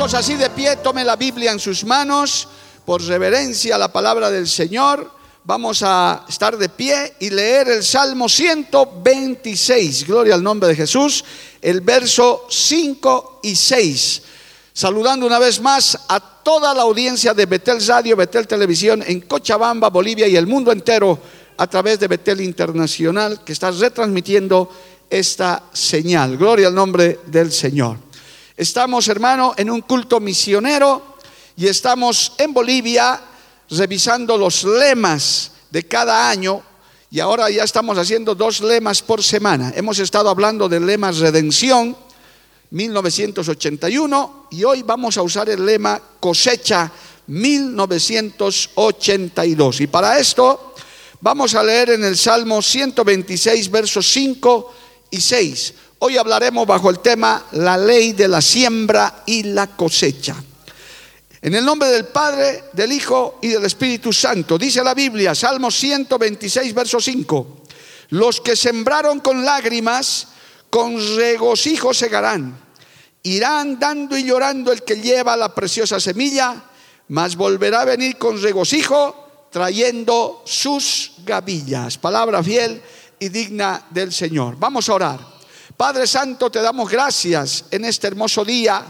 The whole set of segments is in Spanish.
Así de pie, tome la Biblia en sus manos, por reverencia a la palabra del Señor. Vamos a estar de pie y leer el Salmo 126, gloria al nombre de Jesús, el verso 5 y 6. Saludando una vez más a toda la audiencia de Betel Radio, Betel Televisión en Cochabamba, Bolivia y el mundo entero a través de Betel Internacional que está retransmitiendo esta señal. Gloria al nombre del Señor. Estamos, hermano, en un culto misionero y estamos en Bolivia revisando los lemas de cada año y ahora ya estamos haciendo dos lemas por semana. Hemos estado hablando del lema redención 1981 y hoy vamos a usar el lema cosecha 1982. Y para esto vamos a leer en el Salmo 126 versos 5 y 6. Hoy hablaremos bajo el tema la ley de la siembra y la cosecha. En el nombre del Padre, del Hijo y del Espíritu Santo, dice la Biblia, Salmo 126, verso 5, los que sembraron con lágrimas, con regocijo segarán. Irán dando y llorando el que lleva la preciosa semilla, mas volverá a venir con regocijo trayendo sus gavillas. Palabra fiel y digna del Señor. Vamos a orar. Padre Santo, te damos gracias en este hermoso día,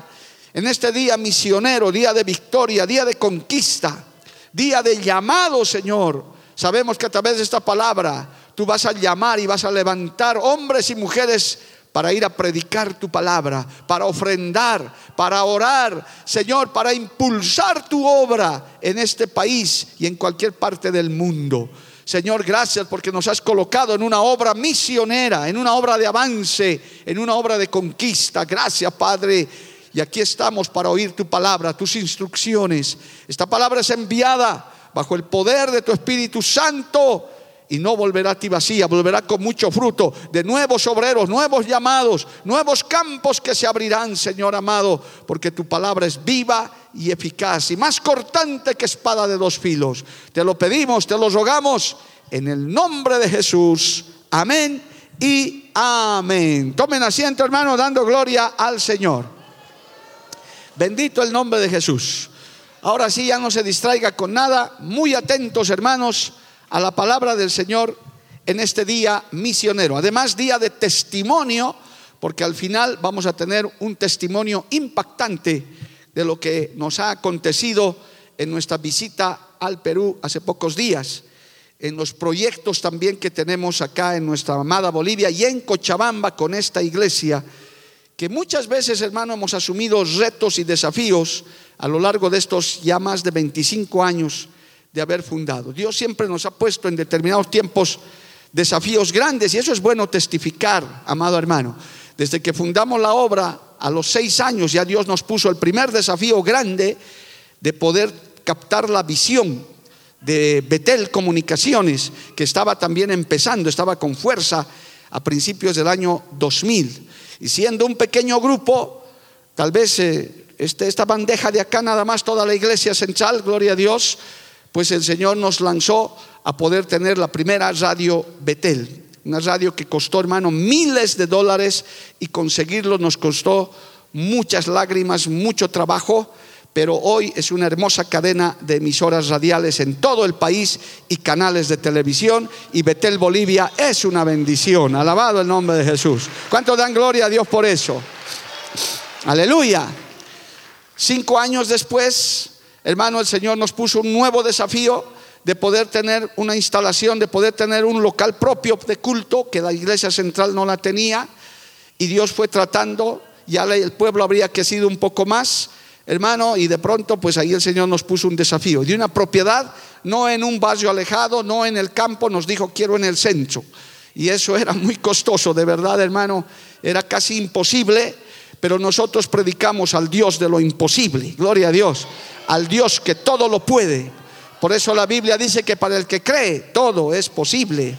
en este día misionero, día de victoria, día de conquista, día de llamado, Señor. Sabemos que a través de esta palabra tú vas a llamar y vas a levantar hombres y mujeres para ir a predicar tu palabra, para ofrendar, para orar, Señor, para impulsar tu obra en este país y en cualquier parte del mundo. Señor, gracias porque nos has colocado en una obra misionera, en una obra de avance, en una obra de conquista. Gracias, Padre. Y aquí estamos para oír tu palabra, tus instrucciones. Esta palabra es enviada bajo el poder de tu Espíritu Santo y no volverá a ti vacía, volverá con mucho fruto de nuevos obreros, nuevos llamados, nuevos campos que se abrirán, Señor amado, porque tu palabra es viva y eficaz y más cortante que espada de dos filos. Te lo pedimos, te lo rogamos en el nombre de Jesús. Amén y amén. Tomen asiento, hermano, dando gloria al Señor. Bendito el nombre de Jesús. Ahora sí, ya no se distraiga con nada. Muy atentos, hermanos a la palabra del Señor en este día misionero. Además, día de testimonio, porque al final vamos a tener un testimonio impactante de lo que nos ha acontecido en nuestra visita al Perú hace pocos días, en los proyectos también que tenemos acá en nuestra amada Bolivia y en Cochabamba con esta iglesia, que muchas veces, hermano, hemos asumido retos y desafíos a lo largo de estos ya más de 25 años de haber fundado. Dios siempre nos ha puesto en determinados tiempos desafíos grandes y eso es bueno testificar, amado hermano. Desde que fundamos la obra, a los seis años ya Dios nos puso el primer desafío grande de poder captar la visión de Betel Comunicaciones, que estaba también empezando, estaba con fuerza a principios del año 2000. Y siendo un pequeño grupo, tal vez eh, este, esta bandeja de acá nada más, toda la iglesia central, gloria a Dios, pues el Señor nos lanzó a poder tener la primera radio Betel, una radio que costó, hermano, miles de dólares y conseguirlo nos costó muchas lágrimas, mucho trabajo, pero hoy es una hermosa cadena de emisoras radiales en todo el país y canales de televisión y Betel Bolivia es una bendición. Alabado el nombre de Jesús. ¿Cuánto dan gloria a Dios por eso? Aleluya. Cinco años después Hermano, el Señor nos puso un nuevo desafío de poder tener una instalación, de poder tener un local propio de culto, que la iglesia central no la tenía, y Dios fue tratando, ya el pueblo habría crecido un poco más, hermano, y de pronto pues ahí el Señor nos puso un desafío. De una propiedad, no en un barrio alejado, no en el campo, nos dijo quiero en el centro. Y eso era muy costoso, de verdad hermano, era casi imposible, pero nosotros predicamos al Dios de lo imposible, gloria a Dios, al Dios que todo lo puede. Por eso la Biblia dice que para el que cree todo es posible.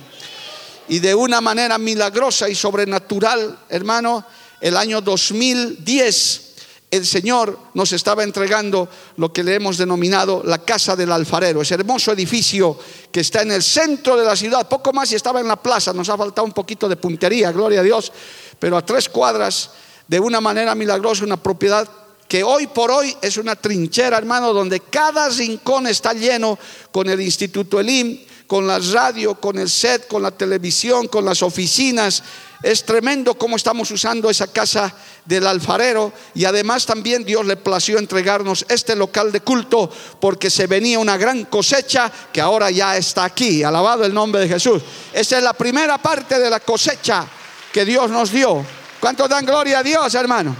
Y de una manera milagrosa y sobrenatural, hermano, el año 2010 el Señor nos estaba entregando lo que le hemos denominado la casa del alfarero, ese hermoso edificio que está en el centro de la ciudad, poco más y estaba en la plaza, nos ha faltado un poquito de puntería, gloria a Dios, pero a tres cuadras, de una manera milagrosa, una propiedad que hoy por hoy es una trinchera, hermano, donde cada rincón está lleno con el Instituto Elim, con la radio, con el set, con la televisión, con las oficinas. Es tremendo cómo estamos usando esa casa del alfarero y además también Dios le plació entregarnos este local de culto porque se venía una gran cosecha que ahora ya está aquí. Alabado el nombre de Jesús. Esa es la primera parte de la cosecha que Dios nos dio. ¿Cuántos dan gloria a Dios, hermano?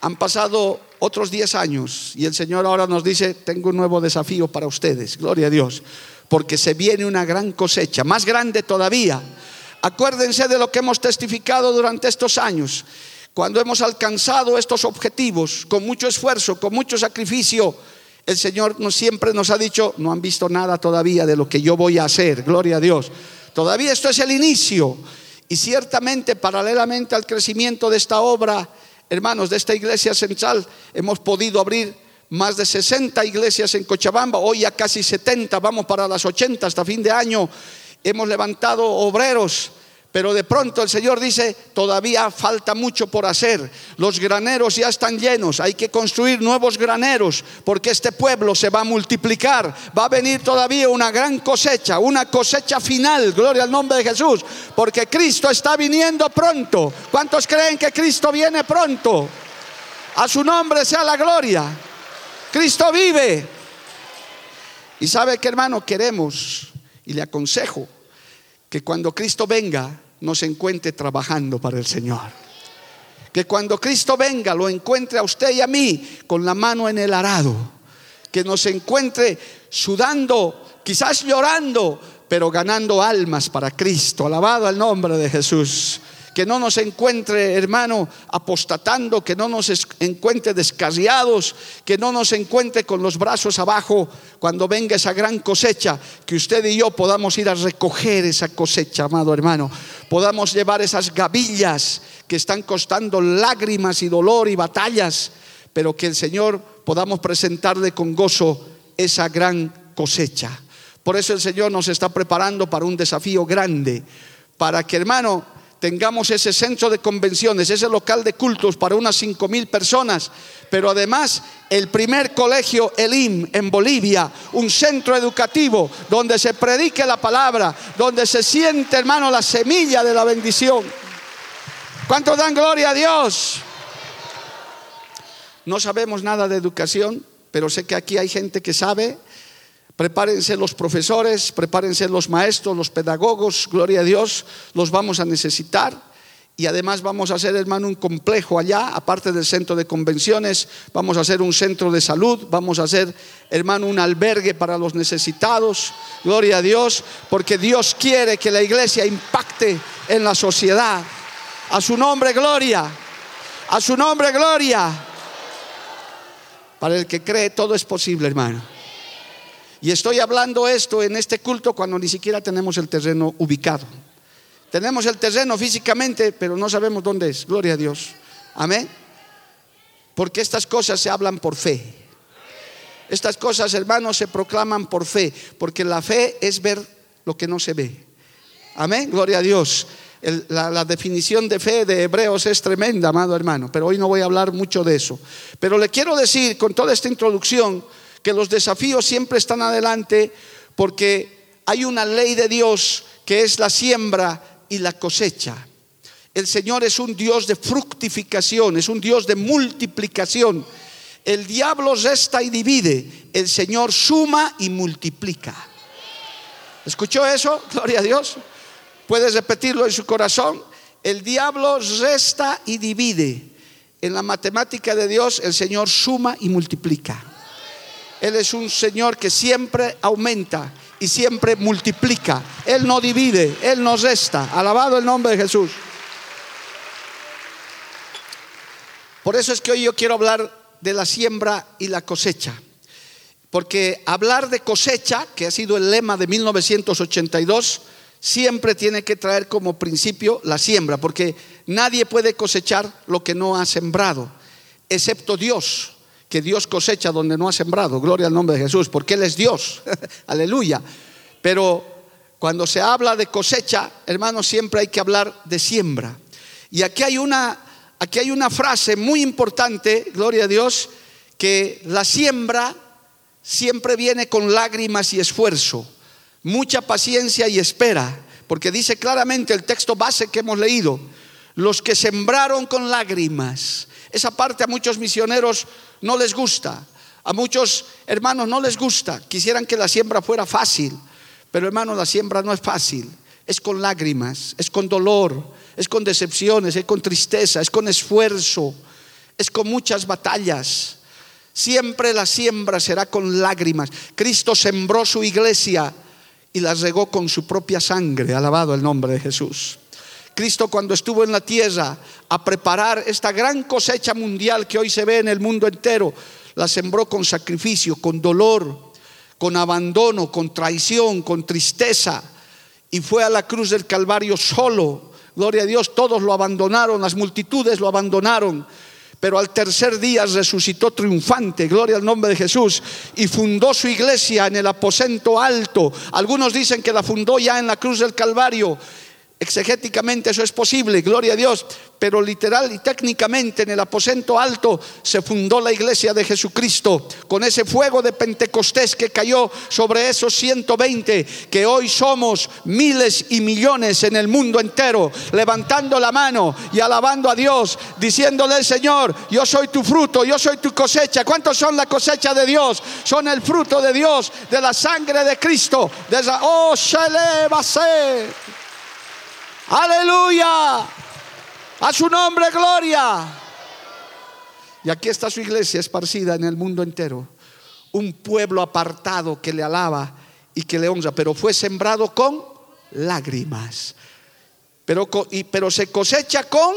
Han pasado otros 10 años y el Señor ahora nos dice, tengo un nuevo desafío para ustedes, gloria a Dios, porque se viene una gran cosecha, más grande todavía. Acuérdense de lo que hemos testificado durante estos años, cuando hemos alcanzado estos objetivos con mucho esfuerzo, con mucho sacrificio. El Señor nos, siempre nos ha dicho, no han visto nada todavía de lo que yo voy a hacer, gloria a Dios. Todavía esto es el inicio. Y ciertamente, paralelamente al crecimiento de esta obra, hermanos, de esta iglesia central, hemos podido abrir más de 60 iglesias en Cochabamba, hoy ya casi 70, vamos para las 80 hasta fin de año. Hemos levantado obreros, pero de pronto el Señor dice, todavía falta mucho por hacer. Los graneros ya están llenos, hay que construir nuevos graneros, porque este pueblo se va a multiplicar. Va a venir todavía una gran cosecha, una cosecha final, gloria al nombre de Jesús, porque Cristo está viniendo pronto. ¿Cuántos creen que Cristo viene pronto? A su nombre sea la gloria. Cristo vive. Y sabe que hermano, queremos, y le aconsejo, que cuando Cristo venga nos encuentre trabajando para el Señor. Que cuando Cristo venga lo encuentre a usted y a mí con la mano en el arado. Que nos encuentre sudando, quizás llorando, pero ganando almas para Cristo. Alabado el nombre de Jesús que no nos encuentre, hermano, apostatando, que no nos encuentre descarriados, que no nos encuentre con los brazos abajo cuando venga esa gran cosecha, que usted y yo podamos ir a recoger esa cosecha, amado hermano, podamos llevar esas gavillas que están costando lágrimas y dolor y batallas, pero que el Señor podamos presentarle con gozo esa gran cosecha. Por eso el Señor nos está preparando para un desafío grande, para que, hermano, tengamos ese centro de convenciones, ese local de cultos para unas cinco mil personas, pero además el primer colegio Elim en Bolivia, un centro educativo donde se predique la palabra, donde se siente, hermano, la semilla de la bendición. ¿Cuántos dan gloria a Dios? No sabemos nada de educación, pero sé que aquí hay gente que sabe Prepárense los profesores, prepárense los maestros, los pedagogos, gloria a Dios, los vamos a necesitar. Y además vamos a hacer, hermano, un complejo allá, aparte del centro de convenciones, vamos a hacer un centro de salud, vamos a hacer, hermano, un albergue para los necesitados, gloria a Dios, porque Dios quiere que la iglesia impacte en la sociedad. A su nombre, gloria. A su nombre, gloria. Para el que cree, todo es posible, hermano. Y estoy hablando esto en este culto cuando ni siquiera tenemos el terreno ubicado. Tenemos el terreno físicamente, pero no sabemos dónde es. Gloria a Dios. Amén. Porque estas cosas se hablan por fe. Estas cosas, hermanos, se proclaman por fe. Porque la fe es ver lo que no se ve. Amén. Gloria a Dios. la, la, definición de fe de Hebreos es tremenda, amado hermano. Pero hoy no voy a hablar mucho de eso. Pero le quiero decir con toda esta introducción que los desafíos siempre están adelante porque hay una ley de Dios que es la siembra y la cosecha. El Señor es un Dios de fructificación, es un Dios de multiplicación. El diablo resta y divide, el Señor suma y multiplica. ¿Escuchó eso? Gloria a Dios. ¿Puedes repetirlo en su corazón? El diablo resta y divide, En la matemática de Dios el Señor suma y multiplica. Él es un Señor que siempre aumenta y siempre multiplica. Él no divide, Él no resta. Alabado el nombre de Jesús. Por eso es que hoy yo quiero hablar de la siembra y la cosecha. Porque hablar de cosecha, que ha sido el lema de 1982, siempre tiene que traer como principio la siembra, porque nadie puede cosechar lo que no ha sembrado, excepto Dios, que Dios cosecha donde no ha sembrado. Gloria al nombre de Jesús, porque Él es Dios. Aleluya. Pero cuando se habla de cosecha, hermanos, siempre hay que hablar de siembra. Y aquí hay una, aquí hay una frase muy importante, gloria a Dios, que la siembra siempre viene con lágrimas y esfuerzo, mucha paciencia y espera, porque dice claramente el texto base que hemos leído, los que sembraron con lágrimas. Esa parte a muchos misioneros no les gusta, a muchos hermanos no les gusta, quisieran que la siembra fuera fácil, pero hermanos, la siembra no es fácil, es con lágrimas, es con dolor, es con decepciones, es con tristeza, es con esfuerzo, es con muchas batallas. Siempre la siembra será con lágrimas. Cristo sembró su iglesia y la regó con su propia sangre. Alabado el nombre de Jesús. Cristo cuando estuvo en la tierra a preparar esta gran cosecha mundial que hoy se ve en el mundo entero, la sembró con sacrificio, con dolor, con abandono, con traición, con tristeza. Y fue a la cruz del Calvario solo. Gloria a Dios, todos lo abandonaron, las multitudes lo abandonaron pero al tercer día resucitó triunfante, gloria al nombre de Jesús, y fundó su iglesia en el aposento alto. Algunos dicen que la fundó ya en la cruz del Calvario, Exegéticamente eso es posible, gloria a Dios, pero literal y técnicamente en el aposento alto se fundó la iglesia de Jesucristo con ese fuego de Pentecostés que cayó sobre esos 120 que hoy somos miles y millones en el mundo entero, levantando la mano y alabando a Dios, diciéndole Señor, yo soy tu fruto, yo soy tu cosecha. ¿Cuántos son la cosecha de Dios? Son el fruto de Dios, de la sangre de Cristo. De esa, oh, Aleluya. A su nombre, gloria. Y aquí está su iglesia esparcida en el mundo entero. Un pueblo apartado que le alaba y que le honra, pero fue sembrado con lágrimas. Pero, pero se cosecha con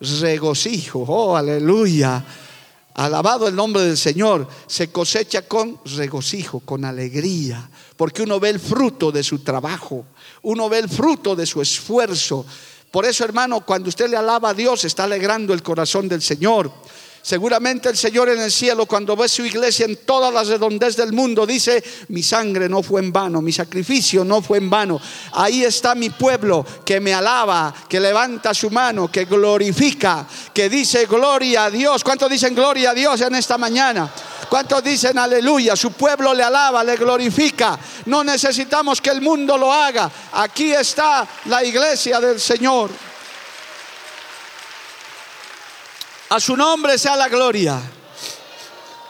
regocijo. Oh, aleluya. Alabado el nombre del Señor. Se cosecha con regocijo, con alegría, porque uno ve el fruto de su trabajo uno ve el fruto de su esfuerzo. Por eso, hermano, cuando usted le alaba a Dios, está alegrando el corazón del Señor. Seguramente el Señor en el cielo, cuando ve su iglesia en todas las redondez del mundo, dice, mi sangre no fue en vano, mi sacrificio no fue en vano. Ahí está mi pueblo que me alaba, que levanta su mano, que glorifica, que dice gloria a Dios. ¿Cuántos dicen gloria a Dios en esta mañana? ¿Cuántos dicen aleluya? Su pueblo le alaba, le glorifica. No necesitamos que el mundo lo haga. Aquí está la iglesia del Señor. A su nombre sea la gloria.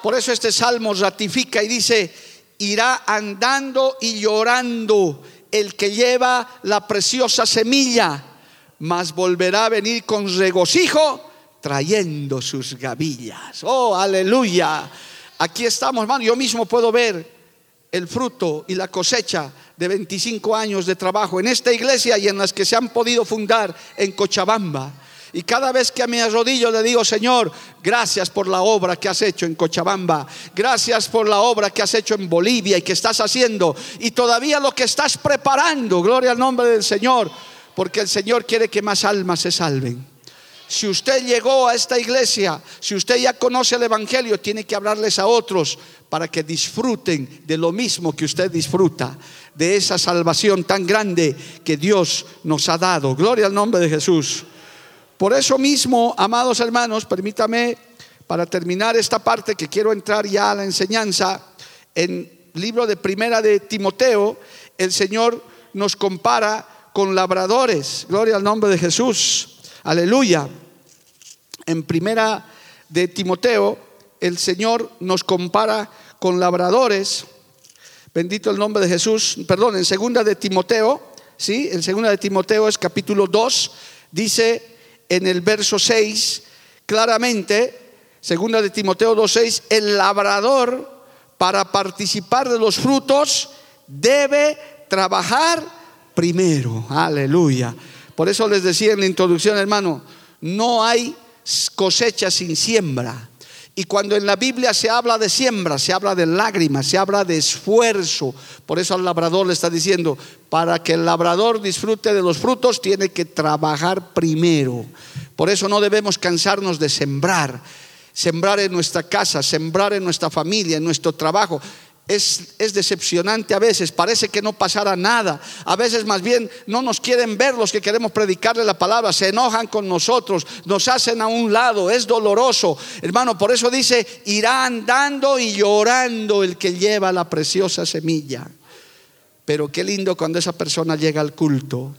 Por eso este salmo ratifica y dice, irá andando y llorando el que lleva la preciosa semilla, mas volverá a venir con regocijo trayendo sus gavillas. Oh, aleluya. Aquí estamos, hermano. Yo mismo puedo ver el fruto y la cosecha de 25 años de trabajo en esta iglesia y en las que se han podido fundar en Cochabamba. Y cada vez que a mi arrodillo le digo, Señor, gracias por la obra que has hecho en Cochabamba, gracias por la obra que has hecho en Bolivia y que estás haciendo, y todavía lo que estás preparando, gloria al nombre del Señor, porque el Señor quiere que más almas se salven. Si usted llegó a esta iglesia, si usted ya conoce el Evangelio, tiene que hablarles a otros para que disfruten de lo mismo que usted disfruta, de esa salvación tan grande que Dios nos ha dado. Gloria al nombre de Jesús. Por eso mismo, amados hermanos, permítame, para terminar esta parte que quiero entrar ya a la enseñanza, en libro de primera de Timoteo, el Señor nos compara con labradores. Gloria al nombre de Jesús. Aleluya. En primera de Timoteo, el Señor nos compara con labradores. Bendito el nombre de Jesús. Perdón, en segunda de Timoteo, ¿sí? En segunda de Timoteo es capítulo 2, dice en el verso 6, claramente, segunda de Timoteo 2.6, el labrador para participar de los frutos debe trabajar primero. Aleluya. Por eso les decía en la introducción, hermano, no hay cosecha sin siembra. Y cuando en la Biblia se habla de siembra, se habla de lágrimas, se habla de esfuerzo. Por eso al labrador le está diciendo, para que el labrador disfrute de los frutos, tiene que trabajar primero. Por eso no debemos cansarnos de sembrar. Sembrar en nuestra casa, sembrar en nuestra familia, en nuestro trabajo es, decepcionante a veces, parece que no pasará nada. A veces más bien no nos quieren ver los que queremos predicarle la palabra, se enojan con nosotros, nos hacen a un lado, es doloroso. Hermano, por eso dice, irá andando y llorando el que lleva la preciosa semilla. Pero qué lindo cuando esa persona llega al culto.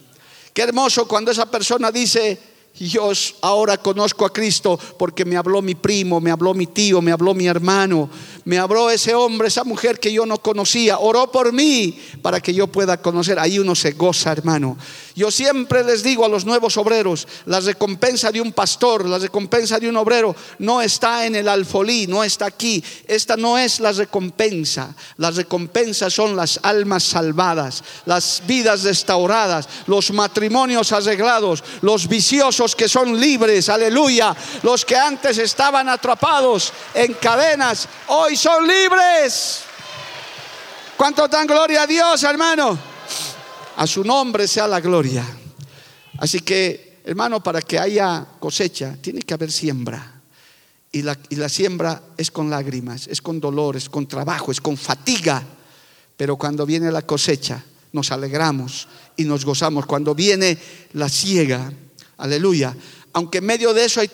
Qué hermoso cuando esa persona dice, yo ahora conozco a Cristo porque me habló mi primo, me habló mi tío, me habló mi hermano, me habló ese hombre, esa mujer que yo no conocía, oró por mí para que yo pueda conocer. Ahí uno se goza, hermano. Yo siempre les digo a los nuevos obreros, la recompensa de un pastor, la recompensa de un obrero no está en el alfolí, no está aquí. Esta no es la recompensa. Las recompensas son las almas salvadas, las vidas restauradas, los matrimonios arreglados, los viciosos que son libres, aleluya. Los que antes estaban atrapados en cadenas, hoy son libres. ¿Cuánto dan gloria a Dios, hermano? A su nombre sea la gloria. Así que, hermano, para que haya cosecha, tiene que haber siembra. Y la, y la siembra es con lágrimas, es con dolores, con trabajo, es con fatiga. Pero cuando viene la cosecha, nos alegramos y nos gozamos. Cuando viene la siega, aleluya. Aunque en medio de eso hay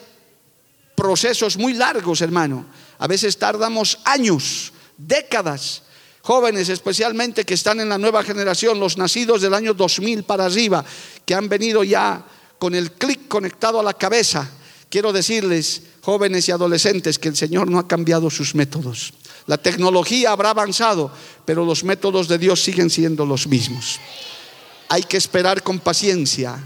procesos muy largos, hermano. A veces tardamos años, décadas jóvenes especialmente que están en la nueva generación, los nacidos del año 2000 para arriba, que han venido ya con el clic conectado a la cabeza. Quiero decirles, jóvenes y adolescentes, que el Señor no ha cambiado sus métodos. La tecnología habrá avanzado, pero los métodos de Dios siguen siendo los mismos. Hay que esperar con paciencia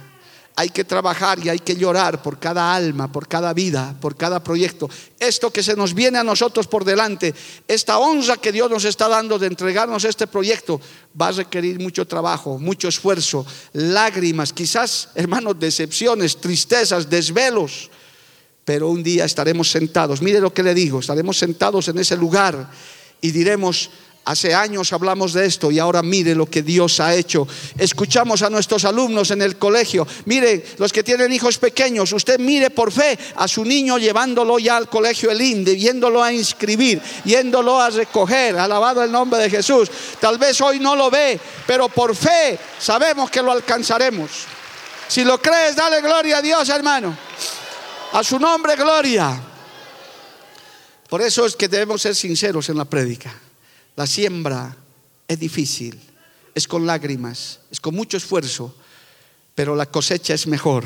hay que trabajar y hay que llorar por cada alma, por cada vida, por cada proyecto. Esto que se nos viene a nosotros por delante, esta honra que Dios nos está dando de entregarnos este proyecto, va a requerir mucho trabajo, mucho esfuerzo, lágrimas, quizás, hermanos, decepciones, tristezas, desvelos. Pero un día estaremos sentados, mire lo que le digo, estaremos sentados en ese lugar y diremos, Hace años hablamos de esto y ahora mire lo que Dios ha hecho. Escuchamos a nuestros alumnos en el colegio. Mire, los que tienen hijos pequeños, usted mire por fe a su niño llevándolo ya al colegio El Inde, yéndolo a inscribir, yéndolo a recoger. Alabado el nombre de Jesús. Tal vez hoy no lo ve, pero por fe sabemos que lo alcanzaremos. Si lo crees, dale gloria a Dios, hermano. A su nombre, gloria. Por eso es que debemos ser sinceros en la prédica. La siembra es difícil, es con lágrimas, es con mucho esfuerzo, pero la cosecha es mejor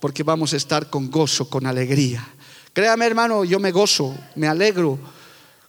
porque vamos a estar con gozo, con alegría. Créame hermano, yo me gozo, me alegro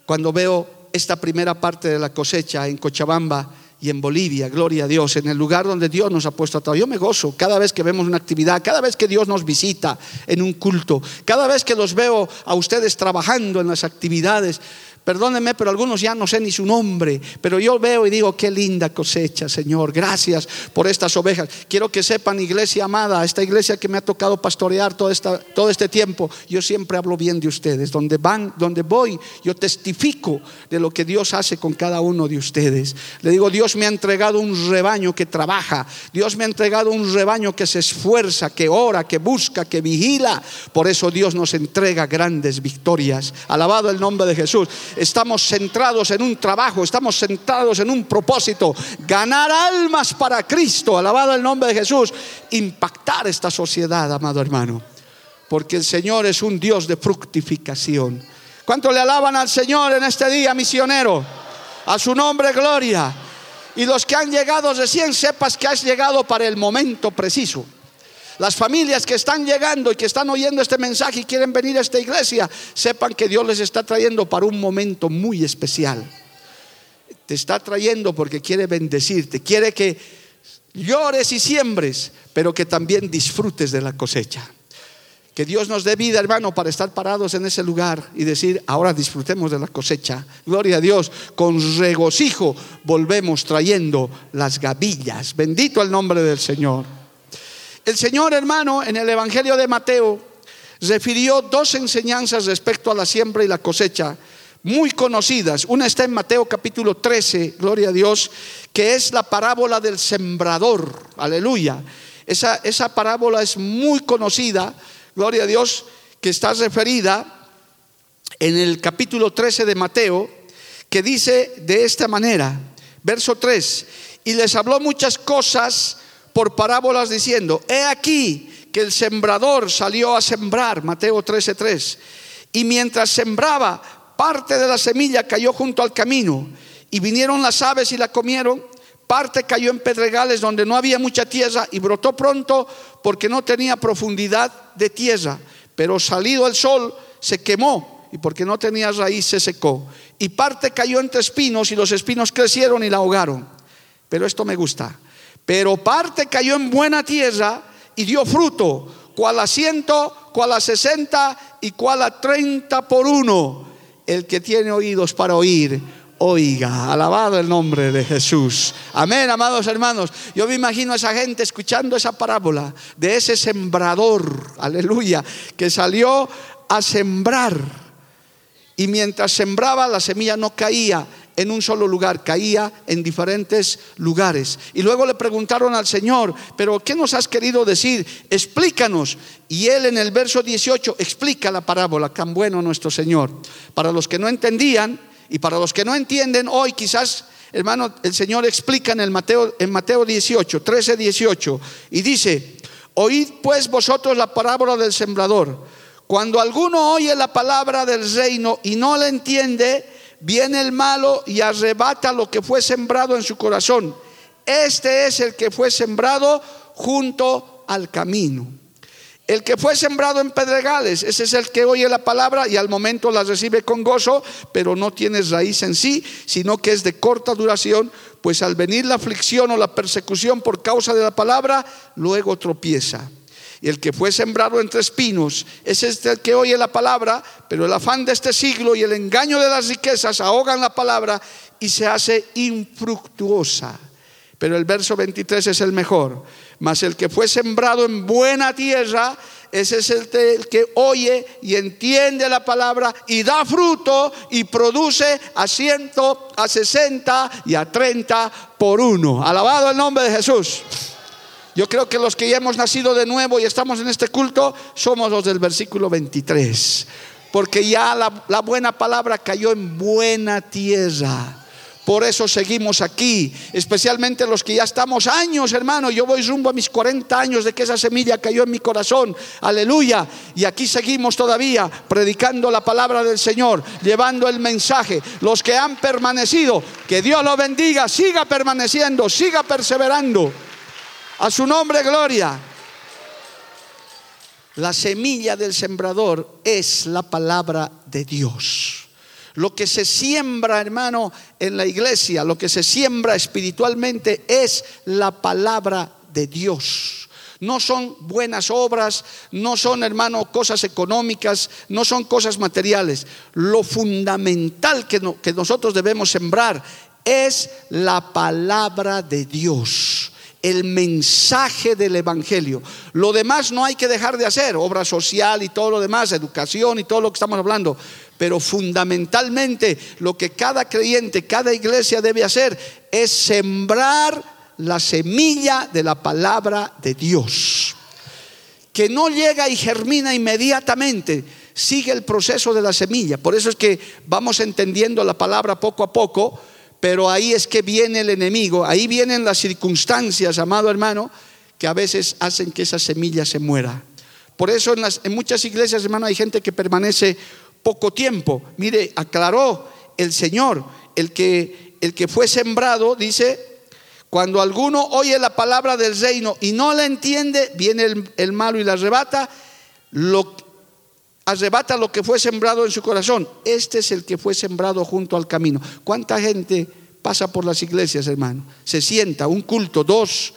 cuando veo esta primera parte de la cosecha en Cochabamba y en Bolivia, gloria a Dios, en el lugar donde Dios nos ha puesto a trabajar. Yo me gozo cada vez que vemos una actividad, cada vez que Dios nos visita en un culto, cada vez que los veo a ustedes trabajando en las actividades. Perdónenme, pero algunos ya no sé ni su nombre, pero yo veo y digo, qué linda cosecha, Señor. Gracias por estas ovejas. Quiero que sepan, iglesia amada, esta iglesia que me ha tocado pastorear todo, esta, todo este tiempo, yo siempre hablo bien de ustedes. Donde van, donde voy, yo testifico de lo que Dios hace con cada uno de ustedes. Le digo, Dios me ha entregado un rebaño que trabaja. Dios me ha entregado un rebaño que se esfuerza, que ora, que busca, que vigila. Por eso Dios nos entrega grandes victorias. Alabado el nombre de Jesús estamos centrados en un trabajo, estamos centrados en un propósito, ganar almas para Cristo, alabado el nombre de Jesús, impactar esta sociedad, amado hermano, porque el Señor es un Dios de fructificación. ¿Cuánto le alaban al Señor en este día, misionero? A su nombre, gloria. Y los que han llegado recién, sepas que has llegado para el momento preciso. Las familias que están llegando y que están oyendo este mensaje y quieren venir a esta iglesia, sepan que Dios les está trayendo para un momento muy especial. Te está trayendo porque quiere bendecirte, quiere que llores y siembres, pero que también disfrutes de la cosecha. Que Dios nos dé vida, hermano, para estar parados en ese lugar y decir, ahora disfrutemos de la cosecha. Gloria a Dios, con regocijo volvemos trayendo las gavillas. Bendito el nombre del Señor. El Señor, hermano, en el Evangelio de Mateo, refirió dos enseñanzas respecto a la siembra y la cosecha muy conocidas. Una está en Mateo capítulo 13, gloria a Dios, que es la parábola del sembrador. Aleluya. Esa, esa parábola es muy conocida gloria a Dios, que está referida en el capítulo 13 de Mateo, que dice de esta manera, verso 3, y les habló muchas cosas por parábolas diciendo, he aquí que el sembrador salió a sembrar, Mateo 13, 3, y mientras sembraba, parte de la semilla cayó junto al camino, y vinieron las aves y la comieron, Parte cayó en pedregales donde no había mucha tierra y brotó pronto porque no tenía profundidad de tierra. Pero salido el sol se quemó y porque no tenía raíz se secó. Y parte cayó entre espinos y los espinos crecieron y la ahogaron. Pero esto me gusta. Pero parte cayó en buena tierra y dio fruto, cual a ciento, cual a sesenta y cual a treinta por uno. El que tiene oídos para oír oiga. Alabado el nombre de Jesús. Amén, amados hermanos. Yo me imagino a esa gente escuchando esa parábola de ese sembrador, aleluya, que salió a sembrar. Y mientras sembraba, la semilla no caía en un solo lugar, caía en diferentes lugares. Y luego le preguntaron al Señor, pero ¿qué nos has querido decir? Explícanos. Y él en el verso 18 explica la parábola, tan bueno nuestro Señor. Para los que no entendían, y para los que no entienden hoy, quizás, hermano, el Señor explica en, el Mateo, en Mateo 18, 13, 18, y dice, oíd pues vosotros la parábola del sembrador. Cuando alguno oye la palabra del reino y no la entiende, viene el malo y arrebata lo que fue sembrado en su corazón. Este es el que fue sembrado junto al camino. El que fue sembrado en pedregales, ese es el que oye la palabra y al momento la recibe con gozo, pero no tiene raíz en sí, sino que es de corta duración, pues al venir la aflicción o la persecución por causa de la palabra, luego tropieza. Y el que fue sembrado entre espinos, es el que oye la palabra, pero el afán de este siglo y el engaño de las riquezas ahogan la palabra y se hace infructuosa. Pero el verso 23 es el mejor. Mas el que fue sembrado en buena tierra, ese es el, que oye y entiende la palabra y da fruto y produce a ciento, a sesenta y a treinta por uno. Alabado el nombre de Jesús. Yo creo que los que ya hemos nacido de nuevo y estamos en este culto somos los del versículo 23. Porque ya la, buena palabra cayó en buena tierra por eso seguimos aquí, especialmente los que ya estamos años, hermano. Yo voy rumbo a mis 40 años de que esa semilla cayó en mi corazón. Aleluya. Y aquí seguimos todavía predicando la palabra del Señor, llevando el mensaje. Los que han permanecido, que Dios lo bendiga, siga permaneciendo, siga perseverando. A su nombre, gloria. La semilla del sembrador es la palabra de Dios. Lo que se siembra, hermano, en la iglesia, lo que se siembra espiritualmente es la palabra de Dios. No son buenas obras, no son, hermano, cosas económicas, no son cosas materiales. Lo fundamental que, que nosotros debemos sembrar es la palabra de Dios el mensaje del Evangelio. Lo demás no hay que dejar de hacer, obra social y todo lo demás, educación y todo lo que estamos hablando. Pero fundamentalmente lo que cada creyente, cada iglesia debe hacer es sembrar la semilla de la palabra de Dios. Que no llega y germina inmediatamente, sigue el proceso de la semilla. Por eso es que vamos entendiendo la palabra poco a poco, pero ahí es que viene el enemigo, ahí vienen las circunstancias, amado hermano, que a veces hacen que esa semilla se muera. Por eso en, en muchas iglesias, hermano, hay gente que permanece poco tiempo. Mire, aclaró el Señor, el que, el que fue sembrado, dice, cuando alguno oye la palabra del reino y no la entiende, viene el, malo y la arrebata, lo, arrebata lo que fue sembrado en su corazón. Este es el que fue sembrado junto al camino. ¿Cuánta gente pasa por las iglesias, hermano? Se sienta, un culto, dos,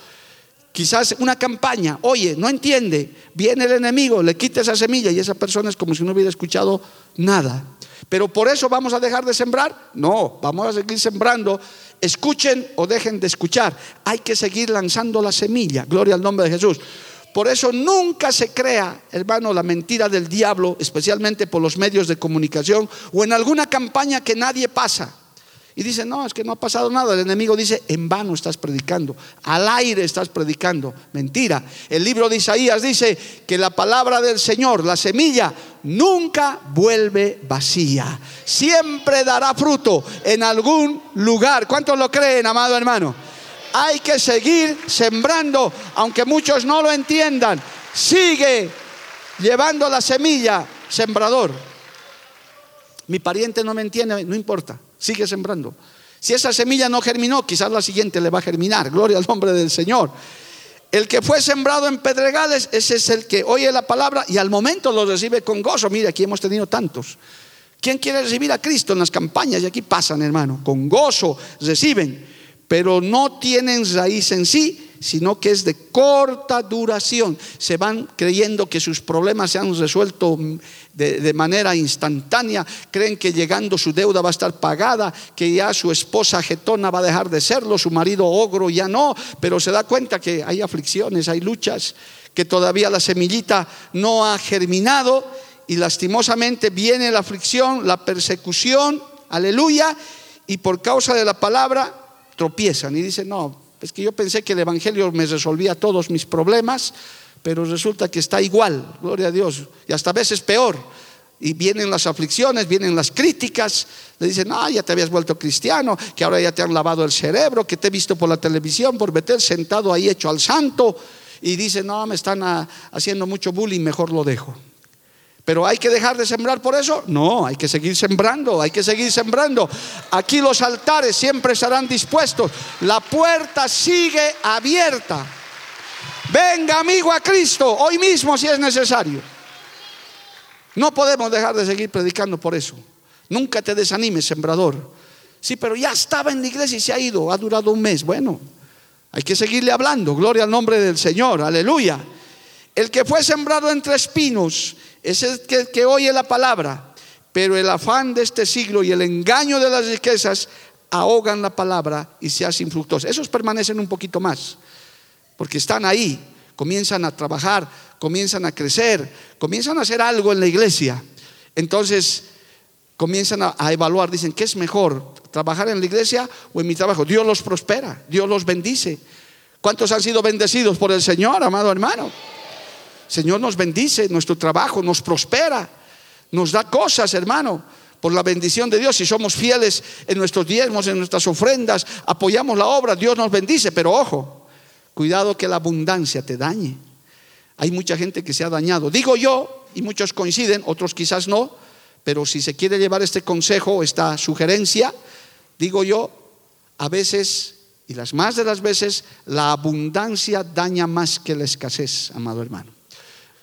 quizás una campaña, oye, no entiende, viene el enemigo, le quita esa semilla y esa persona es como si no hubiera escuchado nada. Pero por eso vamos a dejar de sembrar. No, vamos a seguir sembrando. Escuchen o dejen de escuchar. Hay que seguir lanzando la semilla. Gloria al nombre de Jesús. Por eso nunca se crea, hermano, la mentira del diablo, especialmente por los medios de comunicación o en alguna campaña que nadie pasa. Y dice, no, es que no ha pasado nada. El enemigo dice, en vano estás predicando, al aire estás predicando. Mentira. El libro de Isaías dice que la palabra del Señor, la semilla, nunca vuelve vacía. Siempre dará fruto en algún lugar. ¿Cuántos lo creen, amado hermano? Hay que seguir sembrando, aunque muchos no lo entiendan. Sigue llevando la semilla, sembrador. Mi pariente no me entiende, no importa sigue sembrando. Si esa semilla no germinó, quizás la siguiente le va a germinar. Gloria al nombre del Señor. El que fue sembrado en pedregales, ese es el que oye la palabra y al momento lo recibe con gozo. Mire, aquí hemos tenido tantos. ¿Quién quiere recibir a Cristo en las campañas? Y aquí pasan, hermano, con gozo reciben, pero no tienen raíz en sí, sino que es de corta duración. Se van creyendo que sus problemas se han resuelto de, manera instantánea, creen que llegando su deuda va a estar pagada, que ya su esposa getona va a dejar de serlo, su marido ogro ya no, pero se da cuenta que hay aflicciones, hay luchas, que todavía la semillita no ha germinado y lastimosamente viene la aflicción, la persecución, aleluya, y por causa de la palabra tropiezan y dicen, no, es que yo pensé que el Evangelio me resolvía todos mis problemas, pero resulta que está igual, gloria a Dios, y hasta a veces peor. Y vienen las aflicciones, vienen las críticas, le dicen, ah, ya te habías vuelto cristiano, que ahora ya te han lavado el cerebro, que te he visto por la televisión, por meter sentado ahí hecho al santo, y dicen, no, me están ah, haciendo mucho bullying, mejor lo dejo. Pero hay que dejar de sembrar por eso? No, hay que seguir sembrando, hay que seguir sembrando. Aquí los altares siempre estarán dispuestos. La puerta sigue abierta. Venga amigo a Cristo, hoy mismo si es necesario. No podemos dejar de seguir predicando por eso. Nunca te desanimes, sembrador. Sí, pero ya estaba en la iglesia y se ha ido, ha durado un mes. Bueno, hay que seguirle hablando. Gloria al nombre del Señor, aleluya. El que fue sembrado entre espinos es el que, oye la palabra, pero el afán de este siglo y el engaño de las riquezas ahogan la palabra y se hacen infructuosa. Esos permanecen un poquito más, porque están ahí, comienzan a trabajar, comienzan a crecer, comienzan a hacer algo en la iglesia. Entonces comienzan a, a evaluar, dicen, ¿qué es mejor? ¿Trabajar en la iglesia o en mi trabajo? Dios los prospera, Dios los bendice. ¿Cuántos han sido bendecidos por el Señor, amado hermano? Señor nos bendice, nuestro trabajo nos prospera, nos da cosas, hermano, por la bendición de Dios. Si somos fieles en nuestros diezmos, en nuestras ofrendas, apoyamos la obra, Dios nos bendice. Pero ojo, cuidado que la abundancia te dañe. Hay mucha gente que se ha dañado. Digo yo, y muchos coinciden, otros quizás no, pero si se quiere llevar este consejo, esta sugerencia, digo yo, a veces, y las más de las veces, la abundancia daña más que la escasez, amado hermano.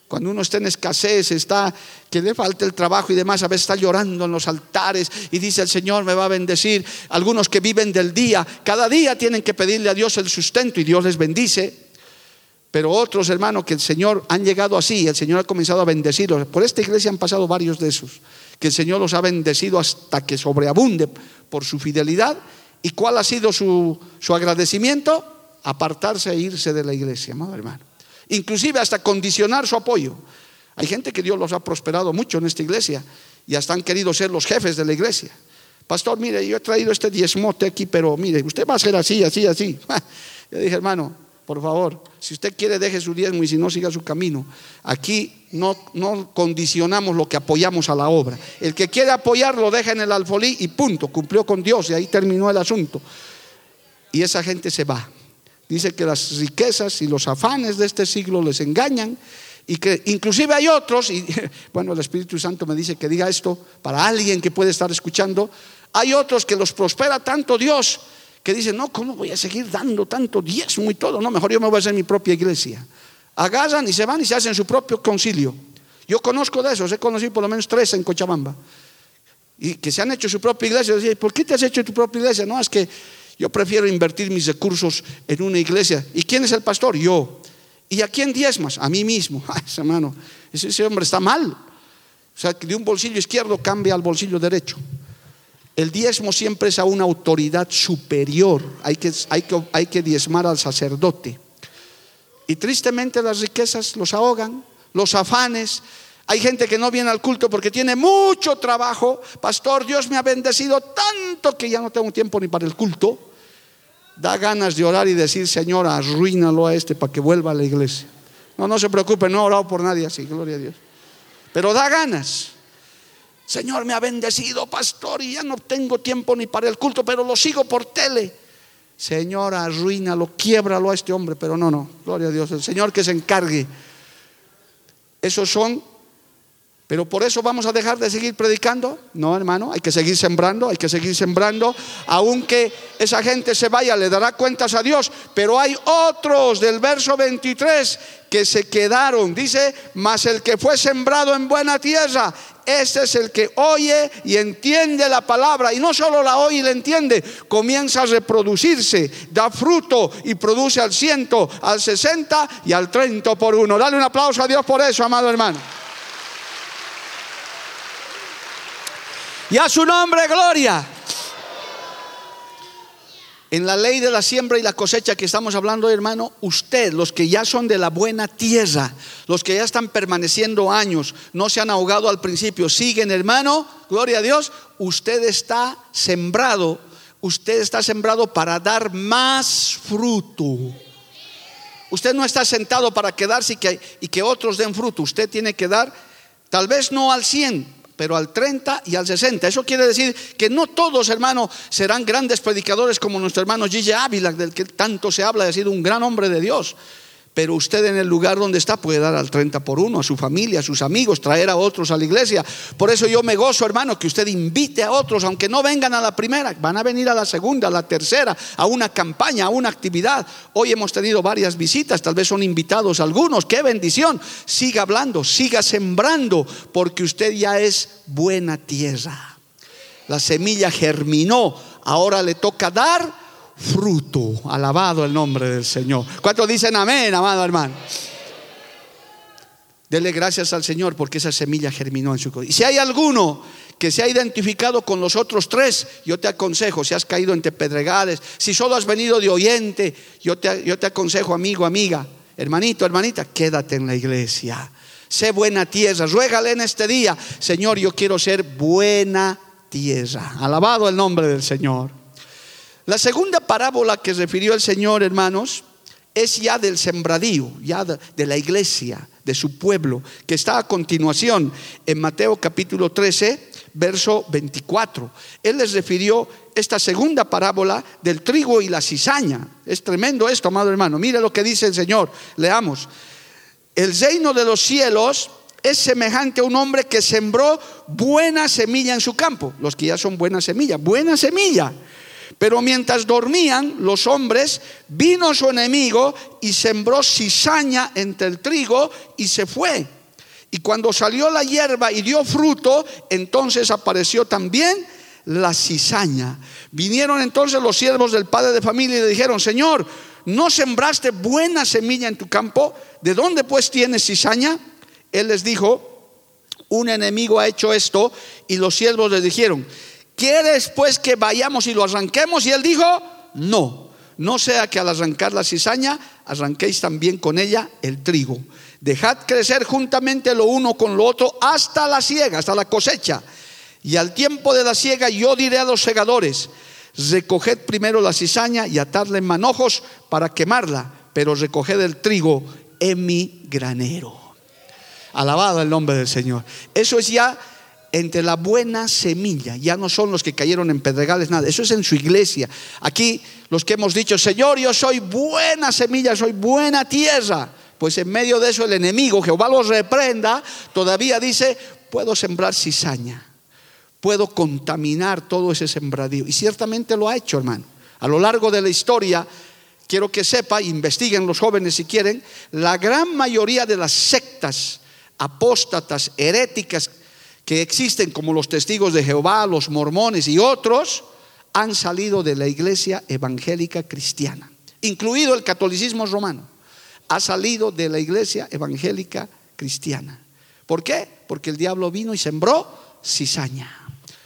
Cuando uno está en escasez, está que le falta el trabajo y demás, a veces está llorando en los altares y dice el Señor me va a bendecir. Algunos que viven del día, cada día tienen que pedirle a Dios el sustento y Dios les bendice. Pero otros hermanos que el Señor han llegado así, el Señor ha comenzado a bendecirlos. Por esta iglesia han pasado varios de esos, que el Señor los ha bendecido hasta que sobreabunde por su fidelidad. ¿Y cuál ha sido su, su agradecimiento? Apartarse e irse de la iglesia, amado hermano inclusive hasta condicionar su apoyo. Hay gente que Dios los ha prosperado mucho en esta iglesia y hasta han querido ser los jefes de la iglesia. Pastor, mire, yo he traído este diezmote aquí, pero mire, usted va a ser así, así, así. Yo dije, hermano, por favor, si usted quiere, deje su diezmo y si no, siga su camino. Aquí no, no condicionamos lo que apoyamos a la obra. El que quiere apoyar lo deja en el alfolí y punto, cumplió con Dios y ahí terminó el asunto. Y esa gente se va. Dice que las riquezas y los afanes de este siglo les engañan y que inclusive hay otros, y bueno, el Espíritu Santo me dice que diga esto para alguien que puede estar escuchando, hay otros que los prospera tanto Dios que dicen, no, ¿cómo voy a seguir dando tanto diezmo y todo? No, mejor yo me voy a hacer mi propia iglesia. Agarran y se van y se hacen su propio concilio. Yo conozco de esos, he conocido por lo menos tres en Cochabamba. Y que se han hecho su propia iglesia. Yo decía, ¿por qué te has hecho tu propia iglesia? No, es que Yo prefiero invertir mis recursos en una iglesia. ¿Y quién es el pastor? Yo. ¿Y a quién diezmas? A mí mismo. Ay, hermano, ese, hombre está mal. O sea, que de un bolsillo izquierdo cambia al bolsillo derecho. El diezmo siempre es a una autoridad superior. Hay que, hay que, hay que diezmar al sacerdote. Y tristemente las riquezas los ahogan, los afanes. Hay gente que no viene al culto porque tiene mucho trabajo. Pastor, Dios me ha bendecido tanto que ya no tengo tiempo ni para el culto. Da ganas de orar y decir, Señor, arruínalo a este para que vuelva a la iglesia. No, no se preocupe, no he orado por nadie así, gloria a Dios. Pero da ganas. Señor, me ha bendecido, pastor, y ya no tengo tiempo ni para el culto, pero lo sigo por tele. Señor, arruínalo, quiebralo a este hombre, pero no, no, gloria a Dios, el Señor que se encargue. Esos son, pero por eso vamos a dejar de seguir predicando. No, hermano, hay que seguir sembrando, hay que seguir sembrando, aunque esa gente se vaya, le dará cuentas a Dios, pero hay otros del verso 23 que se quedaron, dice, mas el que fue sembrado en buena tierra, ese es el que oye y entiende la palabra. Y no solo la oye y la entiende, comienza a reproducirse, da fruto y produce al ciento, al sesenta y al treinta por uno. Dale un aplauso a Dios por eso, amado hermano. Y a su nombre, gloria. En la ley de la siembra y la cosecha que estamos hablando, hermano, usted, los que ya son de la buena tierra, los que ya están permaneciendo años, no se han ahogado al principio, siguen, hermano, gloria a Dios, usted está sembrado, usted está sembrado para dar más fruto. Usted no está sentado para quedarse y que, y que otros den fruto, usted tiene que dar, tal vez no al 100, pero al 30 y al 60. Eso quiere decir que no todos, hermano, serán grandes predicadores como nuestro hermano Gigi Ávila, del que tanto se habla, ha sido un gran hombre de Dios pero usted en el lugar donde está puede dar al 30 por uno, a su familia, a sus amigos, traer a otros a la iglesia. Por eso yo me gozo, hermano, que usted invite a otros, aunque no vengan a la primera, van a venir a la segunda, a la tercera, a una campaña, a una actividad. Hoy hemos tenido varias visitas, tal vez son invitados algunos. Qué bendición. Siga hablando, siga sembrando, porque usted ya es buena tierra. La semilla germinó, ahora le toca dar fruto. Alabado el nombre del Señor. ¿Cuántos dicen amén, amado hermano? Dele gracias al Señor porque esa semilla germinó en su corazón. Y si hay alguno que se ha identificado con los otros tres, yo te aconsejo, si has caído entre pedregales, si solo has venido de oyente, yo te, yo te aconsejo, amigo, amiga, hermanito, hermanita, quédate en la iglesia. Sé buena tierra. Ruégale en este día, Señor, yo quiero ser buena tierra. Alabado el nombre del Señor. La segunda parábola que refirió el Señor, hermanos, es ya del sembradío, ya de, la iglesia, de su pueblo, que está a continuación en Mateo capítulo 13, verso 24. Él les refirió esta segunda parábola del trigo y la cizaña. Es tremendo esto, amado hermano. Mire lo que dice el Señor. Leamos. El reino de los cielos es semejante a un hombre que sembró buena semilla en su campo. Los que ya son buena semilla, buena semilla. Pero mientras dormían los hombres, vino su enemigo y sembró cizaña entre el trigo y se fue. Y cuando salió la hierba y dio fruto, entonces apareció también la cizaña. Vinieron entonces los siervos del padre de familia y le dijeron, Señor, ¿no sembraste buena semilla en tu campo? ¿De dónde pues tienes cizaña? Él les dijo, un enemigo ha hecho esto y los siervos le dijeron, ¿Quieres pues que vayamos y lo arranquemos? Y él dijo, no, no sea que al arrancar la cizaña, arranquéis también con ella el trigo. Dejad crecer juntamente lo uno con lo otro hasta la siega, hasta la cosecha. Y al tiempo de la siega yo diré a los segadores, recoged primero la cizaña y atadla en manojos para quemarla, pero recoged el trigo en mi granero. Alabado el nombre del Señor. Eso es ya entre la buena semilla, ya no son los que cayeron en pedregales, nada, eso es en su iglesia. Aquí los que hemos dicho, Señor, yo soy buena semilla, soy buena tierra, pues en medio de eso el enemigo, Jehová los reprenda, todavía dice, puedo sembrar cizaña, puedo contaminar todo ese sembradío. Y ciertamente lo ha hecho, hermano. A lo largo de la historia, quiero que sepa, investiguen los jóvenes si quieren, la gran mayoría de las sectas apóstatas, heréticas, que existen como los testigos de Jehová, los mormones y otros, han salido de la iglesia evangélica cristiana, incluido el catolicismo romano, ha salido de la iglesia evangélica cristiana. ¿Por qué? Porque el diablo vino y sembró cizaña,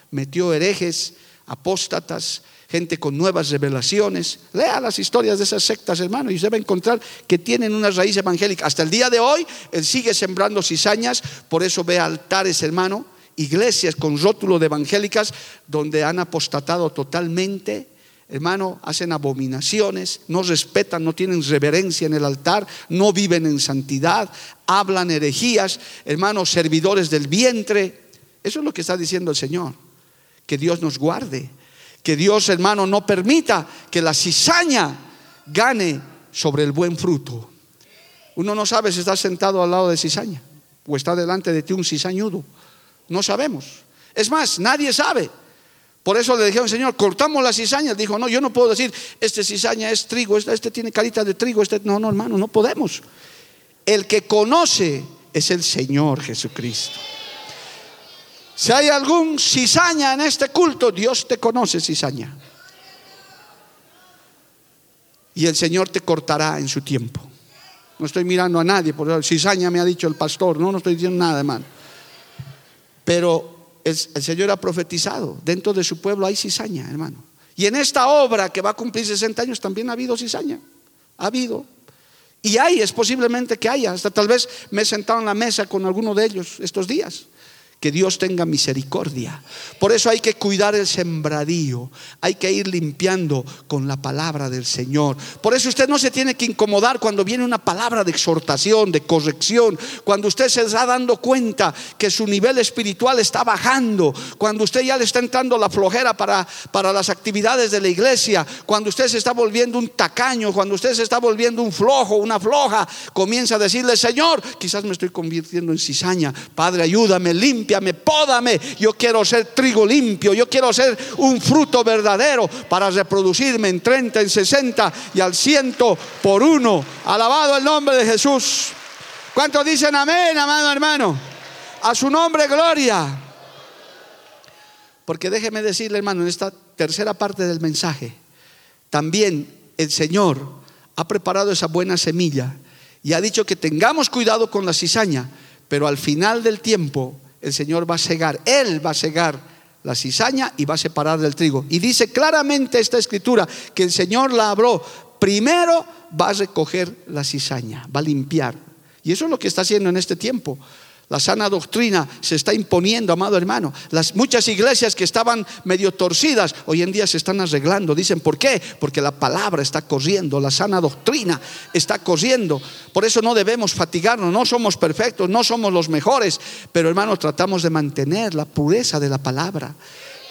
metió herejes, apóstatas, gente con nuevas revelaciones. Lea las historias de esas sectas, hermano, y usted va a encontrar que tienen una raíz evangélica. Hasta el día de hoy, él sigue sembrando cizañas, por eso ve altares, hermano, iglesias con rótulo de evangélicas donde han apostatado totalmente. Hermano, hacen abominaciones, no respetan, no tienen reverencia en el altar, no viven en santidad, hablan herejías, hermanos, servidores del vientre. Eso es lo que está diciendo el Señor. Que Dios nos guarde que Dios, hermano, no permita que la cizaña gane sobre el buen fruto. Uno no sabe si está sentado al lado de cizaña o está delante de ti un cizañudo. No sabemos. Es más, nadie sabe. Por eso le dijeron, Señor, cortamos la cizaña. Dijo, no, yo no puedo decir, este cizaña es trigo, este, este tiene carita de trigo, este, no, no, hermano, no podemos. El que conoce es el Señor Jesucristo. Si hay algún cizaña en este culto, Dios te conoce, cizaña. Y el Señor te cortará en su tiempo. No estoy mirando a nadie, por cizaña me ha dicho el pastor, no, no estoy diciendo nada, hermano. Pero el, Señor ha profetizado, dentro de su pueblo hay cizaña, hermano. Y en esta obra que va a cumplir 60 años también ha habido cizaña. Ha habido. Y hay, es posiblemente que haya. Hasta tal vez me he sentado en la mesa con alguno de ellos estos días que Dios tenga misericordia. Por eso hay que cuidar el sembradío, hay que ir limpiando con la palabra del Señor. Por eso usted no se tiene que incomodar cuando viene una palabra de exhortación, de corrección, cuando usted se está dando cuenta que su nivel espiritual está bajando, cuando usted ya le está entrando la flojera para, para las actividades de la iglesia, cuando usted se está volviendo un tacaño, cuando usted se está volviendo un flojo, una floja, comienza a decirle, Señor, quizás me estoy convirtiendo en cizaña, Padre, ayúdame, limpia me pódame. Yo quiero ser trigo limpio, yo quiero ser un fruto verdadero para reproducirme en 30, en 60 y al ciento por uno. Alabado el nombre de Jesús. ¿Cuántos dicen amén, amado hermano? A su nombre, gloria. Porque déjeme decirle, hermano, en esta tercera parte del mensaje, también el Señor ha preparado esa buena semilla y ha dicho que tengamos cuidado con la cizaña, pero al final del tiempo el Señor va a cegar, Él va a cegar la cizaña y va a separar del trigo. Y dice claramente esta escritura que el Señor la habló, primero va a recoger la cizaña, va a limpiar. Y eso es lo que está haciendo en este tiempo. La sana doctrina se está imponiendo, amado hermano. Las muchas iglesias que estaban medio torcidas, hoy en día se están arreglando. Dicen, ¿por qué? Porque la palabra está corriendo, la sana doctrina está corriendo. Por eso no debemos fatigarnos, no somos perfectos, no somos los mejores, pero hermano, tratamos de mantener la pureza de la palabra.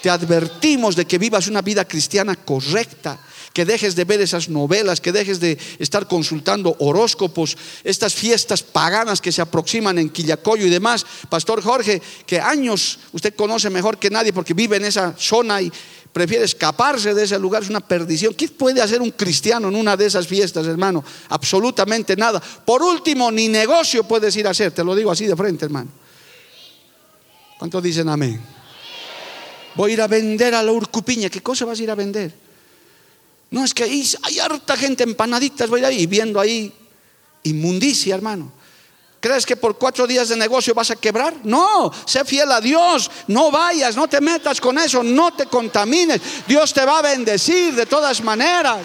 Te advertimos de que vivas una vida cristiana correcta que dejes de ver esas novelas, que dejes de estar consultando horóscopos, estas fiestas paganas que se aproximan en Quillacoyo y demás. Pastor Jorge, que años usted conoce mejor que nadie porque vive en esa zona y prefiere escaparse de ese lugar, es una perdición. ¿Qué puede hacer un cristiano en una de esas fiestas, hermano? Absolutamente nada. Por último, ni negocio puedes ir a hacer, te lo digo así de frente, hermano. ¿Cuántos dicen amén? Voy a ir a vender a la urcupiña. ¿Qué cosa vas a ir a vender? No, es que ahí hay harta gente empanaditas, voy ahí viendo ahí inmundicia, hermano. ¿Crees que por cuatro días de negocio vas a quebrar? No, sé fiel a Dios, no vayas, no te metas con eso, no te contamines. Dios te va a bendecir de todas maneras.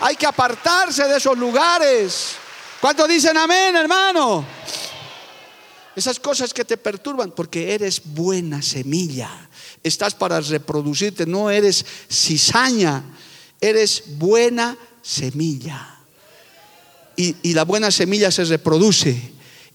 Hay que apartarse de esos lugares. ¿Cuántos dicen amén, hermano? Esas cosas que te perturban, porque eres buena semilla. Estás para reproducirte, no eres cizaña Eres buena semilla. Y, la buena semilla se reproduce.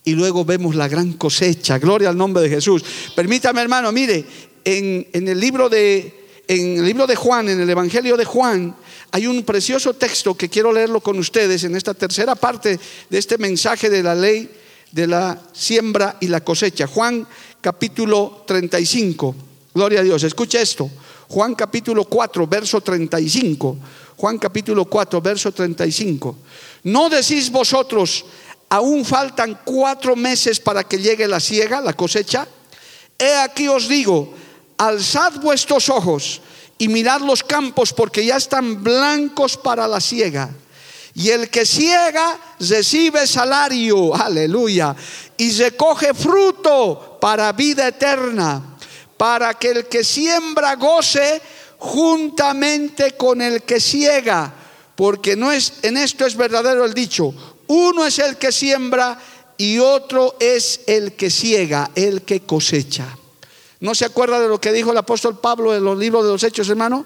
Y luego vemos la gran cosecha. Gloria al nombre de Jesús. Permítame, hermano, mire, en, el libro de, en el libro de Juan, en el Evangelio de Juan, hay un precioso texto que quiero leerlo con ustedes en esta tercera parte de este mensaje de la ley de la siembra y la cosecha. Juan capítulo 35. Gloria a Dios. Escucha esto. Juan capítulo 4, verso 35. Juan capítulo 4, verso 35. ¿No decís vosotros, aún faltan cuatro meses para que llegue la siega, la cosecha? He aquí os digo, alzad vuestros ojos y mirad los campos porque ya están blancos para la siega. Y el que ciega recibe salario, aleluya, y recoge fruto para vida eterna, para que el que siembra goce juntamente con el que ciega, porque no es, en esto es verdadero el dicho, uno es el que siembra y otro es el que ciega, el que cosecha. ¿No se acuerda de lo que dijo el apóstol Pablo en los libros de los Hechos, hermano?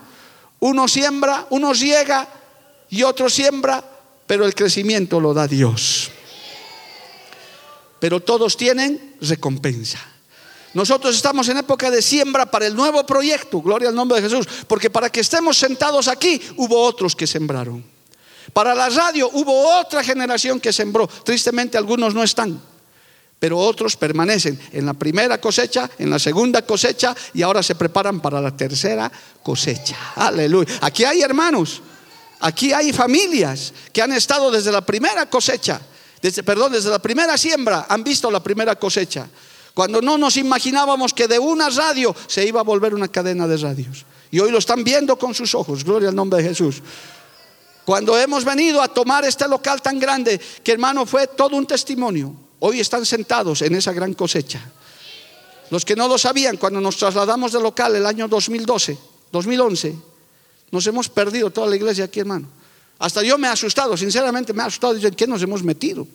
Uno siembra, uno ciega y otro siembra, pero el crecimiento lo da Dios. Pero todos tienen recompensa. Nosotros estamos en época de siembra para el nuevo proyecto, gloria al nombre de Jesús, porque para que estemos sentados aquí hubo otros que sembraron. Para la radio hubo otra generación que sembró. Tristemente algunos no están, pero otros permanecen en la primera cosecha, en la segunda cosecha y ahora se preparan para la tercera cosecha. Aleluya. Aquí hay hermanos, aquí hay familias que han estado desde la primera cosecha, desde, perdón, desde la primera siembra, han visto la primera cosecha. Cuando no nos imaginábamos que de una radio se iba a volver una cadena de radios. Y hoy lo están viendo con sus ojos, gloria al nombre de Jesús. Cuando hemos venido a tomar este local tan grande, que hermano fue todo un testimonio, hoy están sentados en esa gran cosecha. Los que no lo sabían, cuando nos trasladamos del local el año 2012, 2011, nos hemos perdido toda la iglesia aquí, hermano. Hasta yo me he asustado, sinceramente me he asustado, ¿en qué nos hemos metido?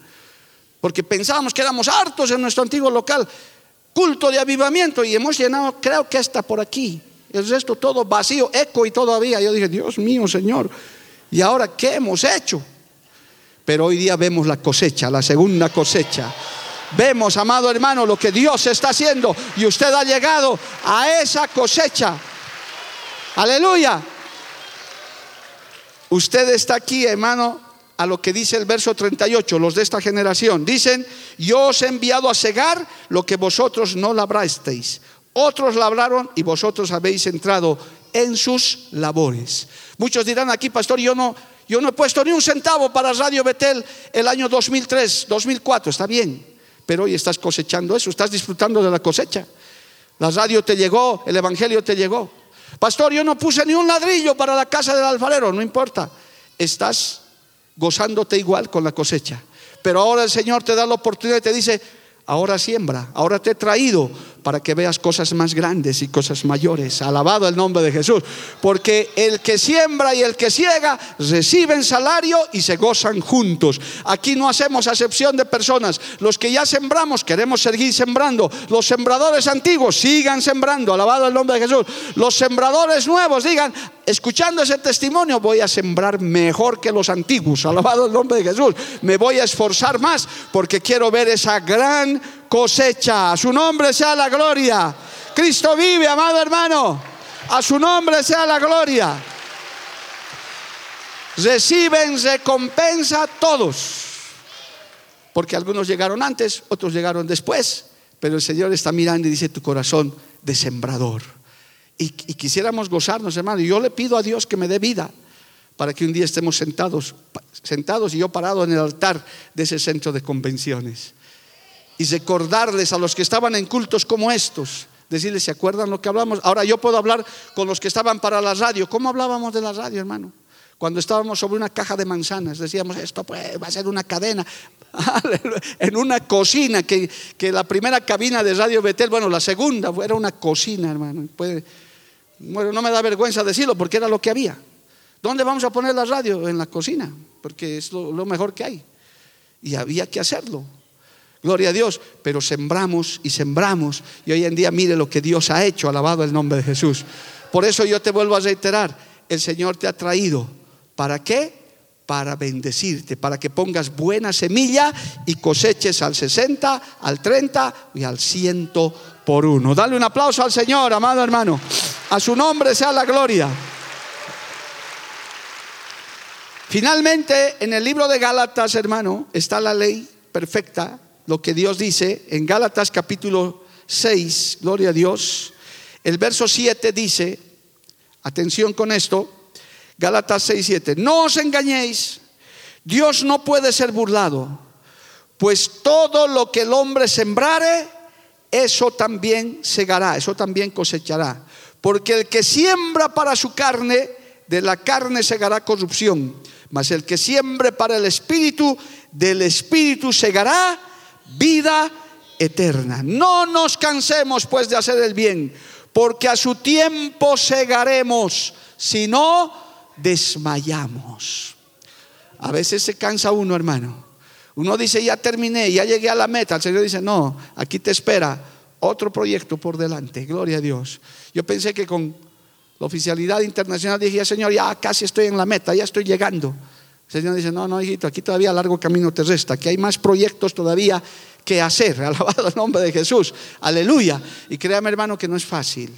Porque pensábamos que éramos hartos en nuestro antiguo local, culto de avivamiento, y hemos llenado, creo que hasta por aquí, el resto todo vacío, eco y todavía. Yo dije, Dios mío, Señor, ¿Y ahora qué hemos hecho? Pero hoy día vemos la cosecha, la segunda cosecha. Vemos, amado hermano, lo que Dios está haciendo y usted ha llegado a esa cosecha. Aleluya. Usted está aquí, hermano, a lo que dice el verso 38, los de esta generación. Dicen, yo os he enviado a cegar lo que vosotros no labrasteis. Otros labraron y vosotros habéis entrado en sus labores. Muchos dirán aquí, pastor, yo no, yo no he puesto ni un centavo para Radio Betel el año 2003, 2004, está bien, pero hoy estás cosechando eso, estás disfrutando de la cosecha. La radio te llegó, el Evangelio te llegó. Pastor, yo no puse ni un ladrillo para la casa del alfarero, no importa, estás gozándote igual con la cosecha. Pero ahora el Señor te da la oportunidad y te dice, ahora siembra, ahora te he traído para que veas cosas más grandes y cosas mayores. Alabado el nombre de Jesús. Porque el que siembra y el que ciega reciben salario y se gozan juntos. Aquí no hacemos acepción de personas. Los que ya sembramos queremos seguir sembrando. Los sembradores antiguos sigan sembrando. Alabado el nombre de Jesús. Los sembradores nuevos digan, escuchando ese testimonio voy a sembrar mejor que los antiguos. Alabado el nombre de Jesús. Me voy a esforzar más porque quiero ver esa gran cosecha. A su nombre sea la gloria. Cristo vive, amado hermano. A su nombre sea la gloria. Reciben recompensa todos. Porque algunos llegaron antes, otros llegaron después. Pero el Señor está mirando y dice tu corazón de sembrador. Y, y quisiéramos gozarnos, hermano. Y yo le pido a Dios que me dé vida para que un día estemos sentados, sentados y yo parado en el altar de ese centro de convenciones y recordarles a los que estaban en cultos como estos, decirles, ¿se acuerdan lo que hablamos? Ahora yo puedo hablar con los que estaban para la radio. ¿Cómo hablábamos de la radio, hermano? Cuando estábamos sobre una caja de manzanas, decíamos, esto pues, va a ser una cadena. en una cocina, que, que, la primera cabina de Radio Betel, bueno, la segunda era una cocina, hermano. bueno, no me da vergüenza decirlo porque era lo que había. ¿Dónde vamos a poner la radio? En la cocina, porque es lo mejor que hay. Y había que hacerlo. Gloria a Dios, pero sembramos y sembramos. Y hoy en día mire lo que Dios ha hecho, alabado el nombre de Jesús. Por eso yo te vuelvo a reiterar, el Señor te ha traído. ¿Para qué? Para bendecirte, para que pongas buena semilla y coseches al 60, al 30 y al 100 por uno. Dale un aplauso al Señor, amado hermano. A su nombre sea la gloria. Finalmente, en el libro de Gálatas, hermano, está la ley perfecta lo que Dios dice en Gálatas capítulo 6, gloria a Dios. El verso 7 dice, atención con esto, Gálatas 6, 7, no os engañéis, Dios no puede ser burlado, pues todo lo que el hombre sembrare, eso también segará, eso también cosechará. Porque el que siembra para su carne, de la carne segará corrupción. Mas el que siembre para el espíritu, del espíritu segará vida eterna. No nos cansemos pues de hacer el bien, porque a su tiempo segaremos, si no desmayamos. A veces se cansa uno, hermano. Uno dice, ya terminé, ya llegué a la meta. El Señor dice, no, aquí te espera otro proyecto por delante. Gloria a Dios. Yo pensé que con la oficialidad internacional dije, Señor, ya casi estoy en la meta, ya estoy llegando. El Señor dice, no, no, hijito, aquí todavía largo camino te resta, que hay más proyectos todavía que hacer. Alabado el nombre de Jesús. Aleluya. Y créame, hermano, que no es fácil.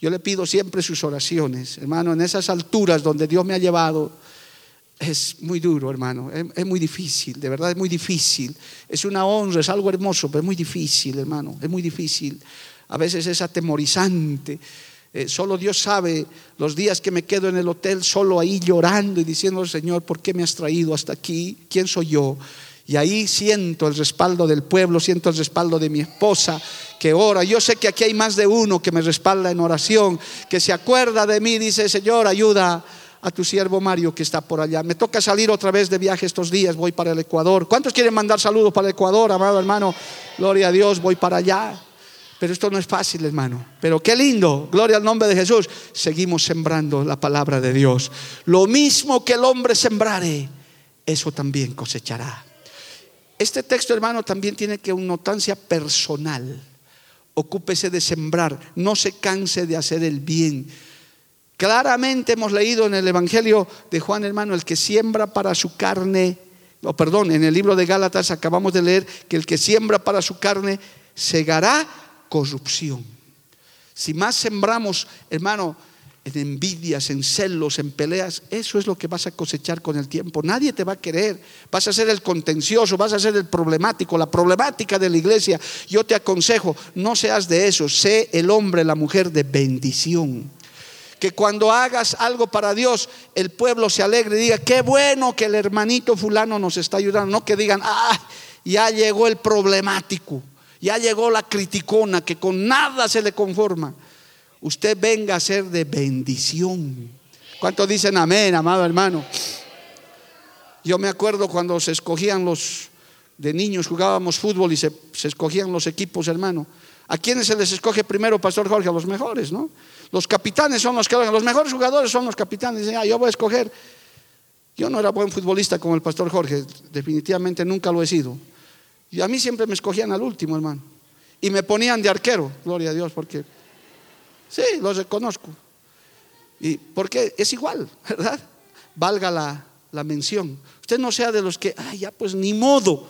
Yo le pido siempre sus oraciones, hermano, en esas alturas donde Dios me ha llevado es muy duro, hermano, es, muy difícil, de verdad es muy difícil. Es una honra, es algo hermoso, pero es muy difícil, hermano, es muy difícil. A veces es atemorizante. Eh, solo Dios sabe los días que me quedo en el hotel solo ahí llorando y diciendo, Señor, ¿por qué me has traído hasta aquí? ¿Quién soy yo? Y ahí siento el respaldo del pueblo, siento el respaldo de mi esposa que ora. Yo sé que aquí hay más de uno que me respalda en oración, que se acuerda de mí, dice, Señor, ayuda a tu siervo Mario que está por allá. Me toca salir otra vez de viaje estos días, voy para el Ecuador. ¿Cuántos quieren mandar saludos para el Ecuador, amado hermano? Gloria a Dios, voy para allá. Pero esto no es fácil, hermano. Pero qué lindo, gloria al nombre de Jesús. Seguimos sembrando la palabra de Dios. Lo mismo que el hombre sembrare, eso también cosechará. Este texto, hermano, también tiene que una notancia personal. Ocúpese de sembrar, no se canse de hacer el bien Claramente hemos leído en el Evangelio de Juan, hermano, el que siembra para su carne, o perdón, en el libro de Gálatas acabamos de leer que el que siembra para su carne segará corrupción. Si más sembramos, hermano, en envidias, en celos, en peleas, eso es lo que vas a cosechar con el tiempo. Nadie te va a querer. Vas a ser el contencioso, vas a ser el problemático, la problemática de la iglesia. Yo te aconsejo, no seas de eso, sé el hombre, la mujer de bendición que cuando hagas algo para Dios, el pueblo se alegre y diga, qué bueno que el hermanito fulano nos está ayudando. No que digan, ah, ya llegó el problemático, ya llegó la criticona, que con nada se le conforma. Usted venga a ser de bendición. ¿Cuántos dicen amén, amado hermano? Yo me acuerdo cuando se escogían los, de niños jugábamos fútbol y se, se escogían los equipos, hermano. ¿A quiénes se les escoge primero, Pastor Jorge? A los mejores, ¿no? Los capitanes son los que los mejores jugadores son los capitanes. Dicen, ah, yo voy a escoger. Yo no era buen futbolista como el pastor Jorge, definitivamente nunca lo he sido. Y a mí siempre me escogían al último, hermano. Y me ponían de arquero, gloria a Dios, porque sí, los reconozco. Y porque es igual, ¿verdad? Valga la, la mención. Usted no sea de los que, ay, ya pues ni modo,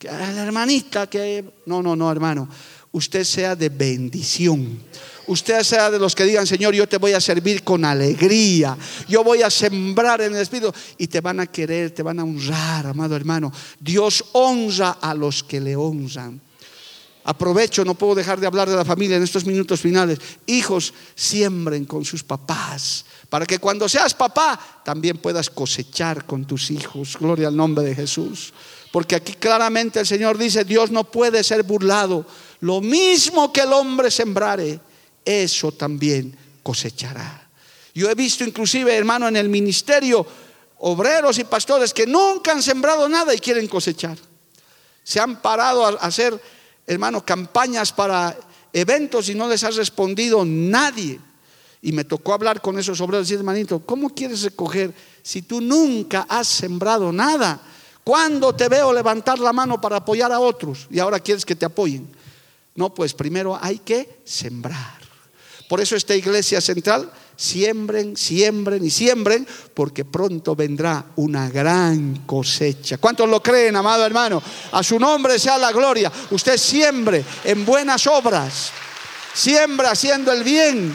que la hermanita, que... No, no, no, hermano. Usted sea de bendición usted sea de los que digan, Señor, yo te voy a servir con alegría, yo voy a sembrar en el Espíritu y te van a querer, te van a honrar, amado hermano. Dios honra a los que le honran. Aprovecho, no puedo dejar de hablar de la familia en estos minutos finales. Hijos, siembren con sus papás, para que cuando seas papá también puedas cosechar con tus hijos. Gloria al nombre de Jesús. Porque aquí claramente el Señor dice, Dios no puede ser burlado. Lo mismo que el hombre sembrare, eso también cosechará. Yo he visto inclusive, hermano, en el ministerio, obreros y pastores que nunca han sembrado nada y quieren cosechar. Se han parado a hacer, hermano, campañas para eventos y no les ha respondido nadie. Y me tocó hablar con esos obreros y decir, hermanito, ¿cómo quieres recoger si tú nunca has sembrado nada? ¿Cuándo te veo levantar la mano para apoyar a otros y ahora quieres que te apoyen? No, pues primero hay que sembrar. Por eso esta iglesia central, siembren, siembren y siembren, porque pronto vendrá una gran cosecha. ¿Cuántos lo creen, amado hermano? A su nombre sea la gloria. Usted siembre en buenas obras, siembra haciendo el bien.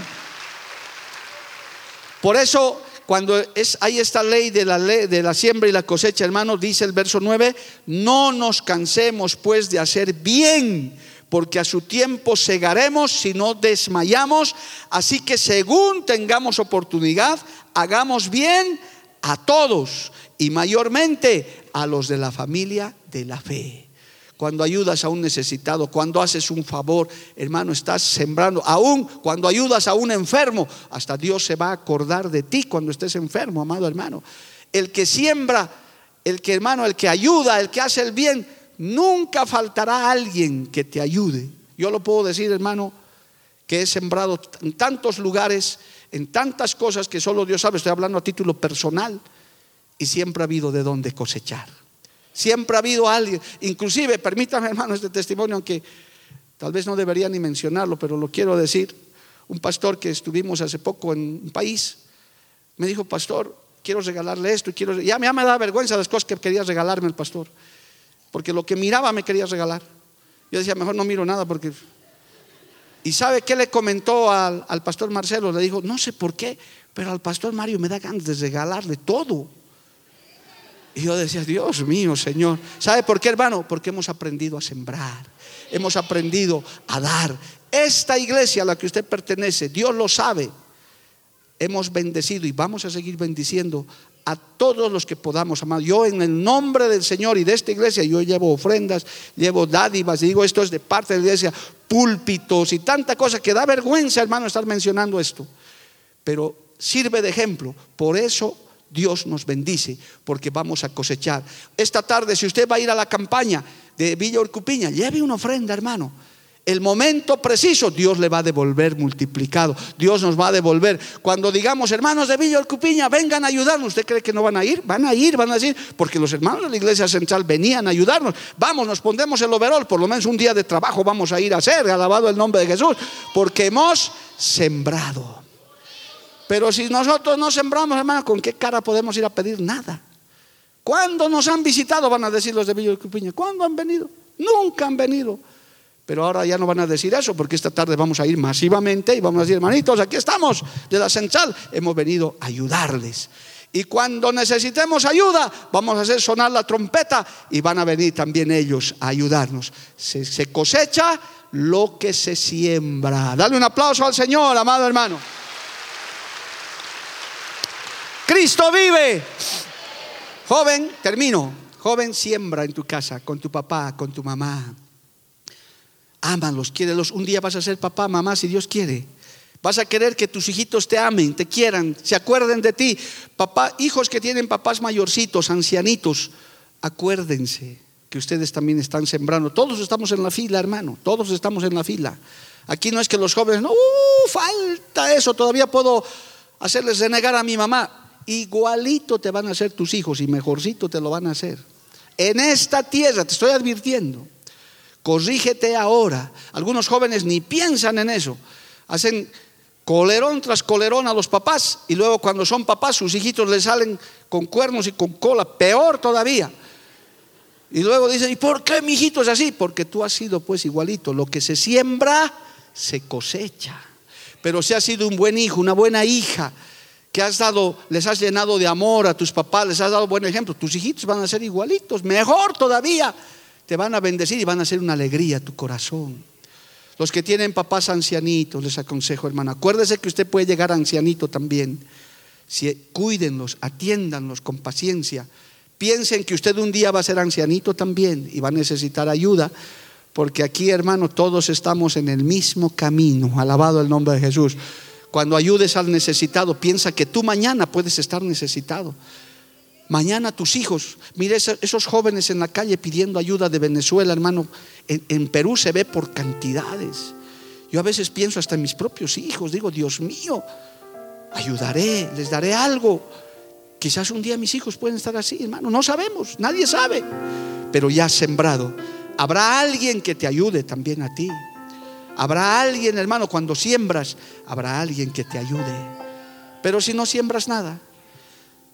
Por eso cuando es, hay esta ley de la, ley de la siembra y la cosecha, hermano, dice el verso 9, no nos cansemos pues de hacer bien, porque a su tiempo segaremos si no desmayamos. Así que según tengamos oportunidad, hagamos bien a todos y mayormente a los de la familia de la fe. cuando ayudas a un necesitado, cuando haces un favor, hermano, estás sembrando. Aún cuando ayudas a un enfermo, hasta Dios se va a acordar de ti cuando estés enfermo, amado hermano. El que siembra, el que hermano, el que ayuda, el que hace el bien, nunca faltará alguien que te ayude. Yo lo puedo decir, hermano, que he sembrado en tantos lugares, en tantas cosas que solo Dios sabe, estoy hablando a título personal, y siempre ha habido de dónde cosechar. Siempre ha habido alguien, inclusive, permítame hermano este testimonio, aunque tal vez no debería ni mencionarlo, pero lo quiero decir. Un pastor que estuvimos hace poco en un país me dijo, pastor, quiero regalarle esto y quiero... Ya, ya me da vergüenza las cosas que quería regalarme el pastor, porque lo que miraba me quería regalar. Yo decía, mejor no miro nada porque... ¿Y sabe qué le comentó al, al pastor Marcelo? Le dijo, no sé por qué, pero al pastor Mario me da ganas de regalarle todo. Y yo decía, Dios mío, Señor. ¿Sabe por qué, hermano? Porque hemos aprendido a sembrar. Hemos aprendido a dar. Esta iglesia a la que usted pertenece, Dios lo sabe. Hemos bendecido y vamos a seguir bendiciendo a todos los que podamos, amar. Yo en el nombre del Señor y de esta iglesia, yo llevo ofrendas, llevo dádivas, y digo esto es de parte de la iglesia, púlpitos y tanta cosa que da vergüenza, hermano, estar mencionando esto. Pero sirve de ejemplo. Por eso Dios nos bendice porque vamos a cosechar. Esta tarde, si usted va a ir a la campaña de Villa Urcupiña, lleve una ofrenda, hermano. El momento preciso, Dios le va a devolver multiplicado. Dios nos va a devolver. Cuando digamos, hermanos de Villa Urcupiña, vengan a ayudarnos, ¿usted cree que no van a ir? Van a ir, van a decir, porque los hermanos de la iglesia central venían a ayudarnos. Vamos, nos pondremos el overol, por lo menos un día de trabajo vamos a ir a hacer, alabado el nombre de Jesús, porque hemos sembrado. Pero si nosotros no sembramos, hermano, ¿con qué cara podemos ir a pedir nada? ¿Cuándo nos han visitado? Van a decir los de Villa Cupiña. ¿Cuándo han venido? Nunca han venido. Pero ahora ya no van a decir eso, porque esta tarde vamos a ir masivamente y vamos a decir, hermanitos, aquí estamos de la central, hemos venido a ayudarles. Y cuando necesitemos ayuda, vamos a hacer sonar la trompeta y van a venir también ellos a ayudarnos. Se, se cosecha lo que se siembra. Dale un aplauso al Señor, amado hermano. Cristo vive. Joven, termino. Joven, siembra en tu casa, con tu papá, con tu mamá. Ámalos, quiérelos. Un día vas a ser papá, mamá, si Dios quiere. Vas a querer que tus hijitos te amen, te quieran, se acuerden de ti. Papá, hijos que tienen papás mayorcitos, ancianitos, acuérdense que ustedes también están sembrando. Todos estamos en la fila, hermano. Todos estamos en la fila. Aquí no es que los jóvenes, no, uh, falta eso, todavía puedo hacerles renegar a mi mamá igualito te van a hacer tus hijos y mejorcito te lo van a hacer. En esta tierra, te estoy advirtiendo, corrígete ahora. Algunos jóvenes ni piensan en eso. Hacen colerón tras colerón a los papás y luego cuando son papás sus hijitos les salen con cuernos y con cola, peor todavía. Y luego dicen, ¿y por qué mi hijito es así? Porque tú has sido pues igualito. Lo que se siembra, se cosecha. Pero si has sido un buen hijo, una buena hija, que has dado, les has llenado de amor a tus papás, les has dado buen ejemplo, tus hijitos van a ser igualitos, mejor todavía, te van a bendecir y van a ser una alegría a tu corazón. Los que tienen papás ancianitos, les aconsejo, hermano, acuérdese que usted puede llegar ancianito también. Si, cuídenlos, atiéndanlos con paciencia. Piensen que usted un día va a ser ancianito también y va a necesitar ayuda, porque aquí, hermano, todos estamos en el mismo camino. Alabado el nombre de Jesús. Cuando ayudes al necesitado, piensa que tú mañana puedes estar necesitado. Mañana tus hijos, mire esos jóvenes en la calle pidiendo ayuda de Venezuela, hermano, en, Perú se ve por cantidades. Yo a veces pienso hasta en mis propios hijos, digo, Dios mío, ayudaré, les daré algo. Quizás un día mis hijos pueden estar así, hermano, no sabemos, nadie sabe, pero ya has sembrado. Habrá alguien que te ayude también a ti. Habrá alguien, hermano, cuando siembras, habrá alguien que te ayude. Pero si no siembras nada,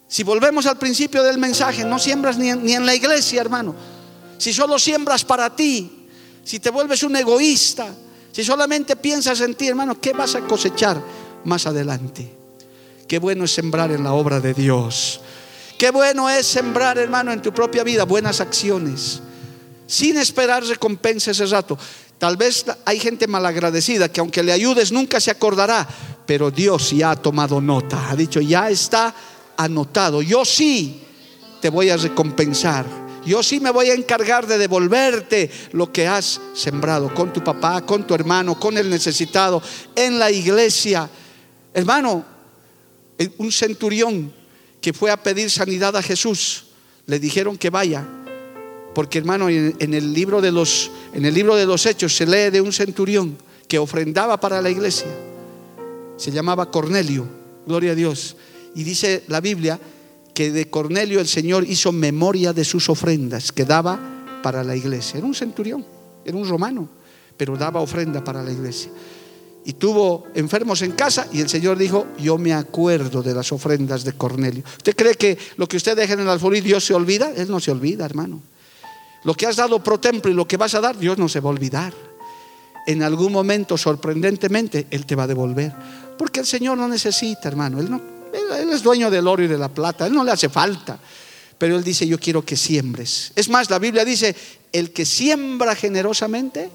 si volvemos al principio del mensaje, no siembras ni en, la iglesia, hermano. Si solo siembras para ti, si te vuelves un egoísta, si solamente piensas en ti, hermano, ¿qué vas a cosechar más adelante? Qué bueno es sembrar en la obra de Dios. Qué bueno es sembrar, hermano, en tu propia vida buenas acciones, sin esperar recompensa ese rato. Tal vez hay gente malagradecida que aunque le ayudes nunca se acordará, pero Dios ya ha tomado nota, ha dicho, ya está anotado, yo sí te voy a recompensar, Yo sí me voy a encargar de devolverte lo que has sembrado con tu papá, con tu hermano, con el necesitado, en la iglesia. Hermano, un centurión que fue a pedir sanidad a Jesús, le dijeron que vaya. Porque hermano, en el libro de los en el libro de los hechos se lee de un centurión que ofrendaba para la iglesia. Se llamaba Cornelio, gloria a Dios. Y dice la Biblia que de Cornelio el Señor hizo memoria de sus ofrendas que daba para la iglesia. Era un centurión, era un romano, pero daba ofrenda para la iglesia. Y tuvo enfermos en casa y el Señor dijo, yo me acuerdo de las ofrendas de Cornelio. ¿Usted cree que lo que usted deja en el alfolí Dios se olvida? Él no se olvida, hermano. Lo que has dado pro templo y lo que vas a dar, Dios no se va a olvidar. En algún momento, sorprendentemente, Él te va a devolver. Porque el Señor no necesita, hermano. Él no, él es dueño del oro y de la plata, Él no le hace falta. Pero Él dice, yo quiero que siembres. Es más, la Biblia dice, el que siembra generosamente,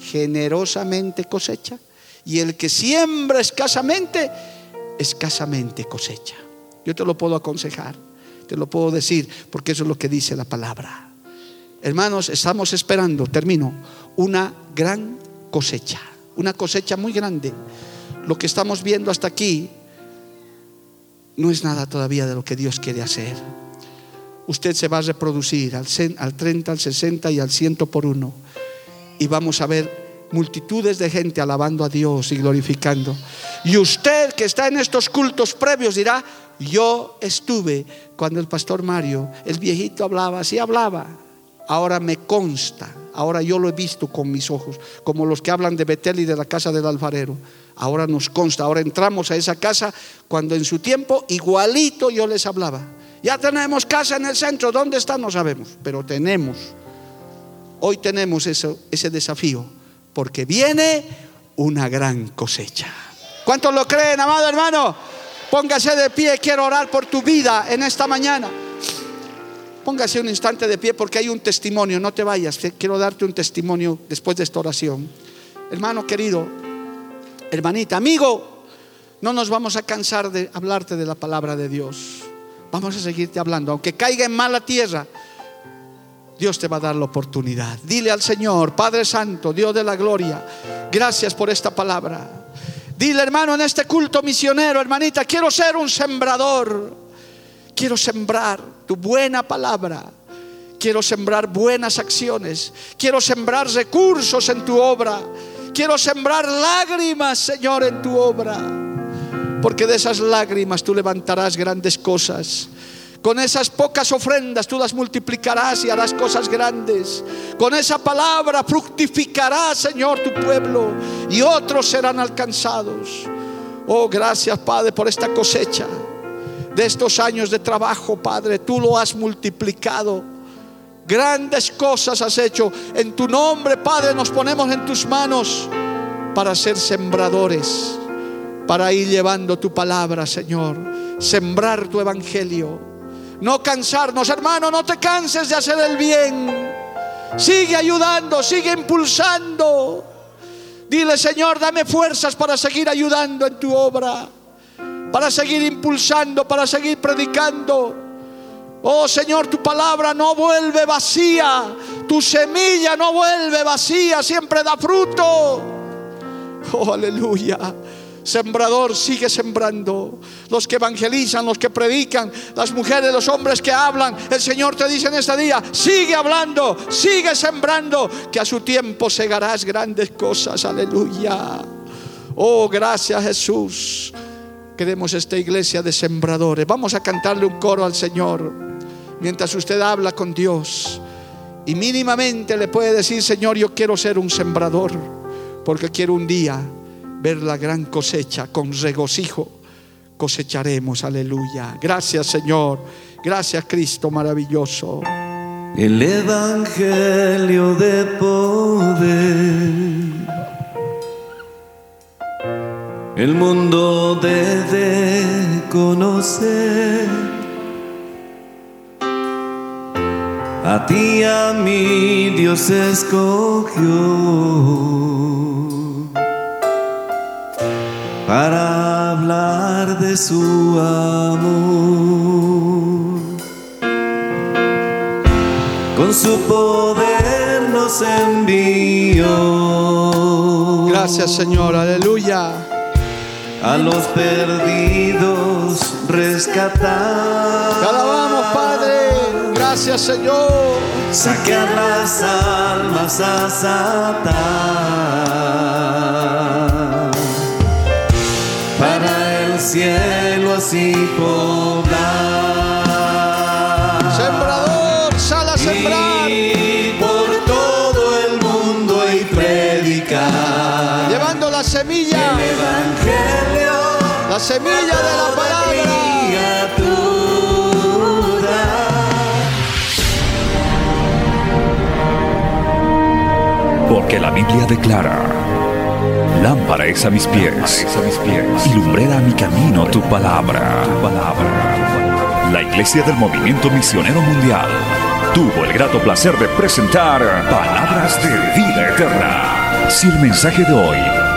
generosamente cosecha. Y el que siembra escasamente, escasamente cosecha. Yo te lo puedo aconsejar, te lo puedo decir, porque eso es lo que dice la palabra. Hermanos, estamos esperando, termino, una gran cosecha, una cosecha muy grande. Lo que estamos viendo hasta aquí no es nada todavía de lo que Dios quiere hacer. Usted se va a reproducir al, 30, al 60 y al 100 por uno. Y vamos a ver multitudes de gente alabando a Dios y glorificando. Y usted que está en estos cultos previos dirá, yo estuve cuando el pastor Mario, el viejito hablaba, así hablaba. Ahora me consta, ahora yo lo he visto con mis ojos, como los que hablan de Betel y de la casa del alfarero. Ahora nos consta, ahora entramos a esa casa cuando en su tiempo igualito yo les hablaba. Ya tenemos casa en el centro, ¿dónde está? No sabemos, pero tenemos. Hoy tenemos ese desafío, porque viene una gran cosecha. ¿Cuántos lo creen, amado hermano? Póngase de pie, quiero orar por tu vida en esta mañana. Póngase un instante de pie porque hay un testimonio, no te vayas, quiero darte un testimonio después de esta oración. Hermano querido, hermanita, amigo, no nos vamos a cansar de hablarte de la palabra de Dios. Vamos a seguirte hablando. Aunque caiga en mala tierra, Dios te va a dar la oportunidad. Dile al Señor, Padre Santo, Dios de la gloria, gracias por esta palabra. Dile, hermano, en este culto misionero, hermanita, quiero ser un sembrador. Quiero sembrar tu buena palabra. Quiero sembrar buenas acciones. Quiero sembrar recursos en tu obra. Quiero sembrar lágrimas, Señor, en tu obra. Porque de esas lágrimas tú levantarás grandes cosas. Con esas pocas ofrendas tú las multiplicarás y harás cosas grandes. Con esa palabra fructificará, Señor, tu pueblo y otros serán alcanzados. Oh, gracias, Padre, por esta cosecha de estos años de trabajo, Padre. Tú lo has multiplicado Grandes cosas has hecho. En tu nombre, Padre, nos ponemos en tus manos para ser sembradores, para ir llevando tu palabra, Señor. Sembrar tu evangelio. No cansarnos, hermano, no te canses de hacer el bien. Sigue ayudando, sigue impulsando. Dile, Señor, dame fuerzas para seguir ayudando en tu obra, para seguir impulsando, para seguir predicando. Oh Señor, tu palabra no vuelve vacía. Tu semilla no vuelve vacía, siempre da fruto. Oh, aleluya. Sembrador sigue sembrando. Los que evangelizan, los que predican, las mujeres, los hombres que hablan. El Señor te dice en este día, sigue hablando, sigue sembrando, que a su tiempo segarás grandes cosas. Aleluya. Oh, gracias Jesús. Queremos esta iglesia de sembradores. Vamos a cantarle un coro al Señor mientras usted habla con Dios. Y mínimamente le puede decir, Señor, yo quiero ser un sembrador, porque quiero un día ver la gran cosecha con regocijo. Cosecharemos, aleluya. Gracias, Señor. Gracias, Cristo maravilloso. El Evangelio de poder. El mundo debe conocer a ti a mí Dios escogió para hablar de su amor. con su poder nos envió. Gracias Señor, aleluya. A los perdidos rescatar. Te alabamos Padre, gracias Señor. Saquear las almas a Satán. Para el cielo así poblar. La semilla de la palabra. Porque la Biblia declara, lámpara es a mis pies, y lumbrera a mi camino tu palabra. Tu palabra. La Iglesia del Movimiento Misionero Mundial tuvo el grato placer de presentar Palabras de Vida Eterna. Si el mensaje de hoy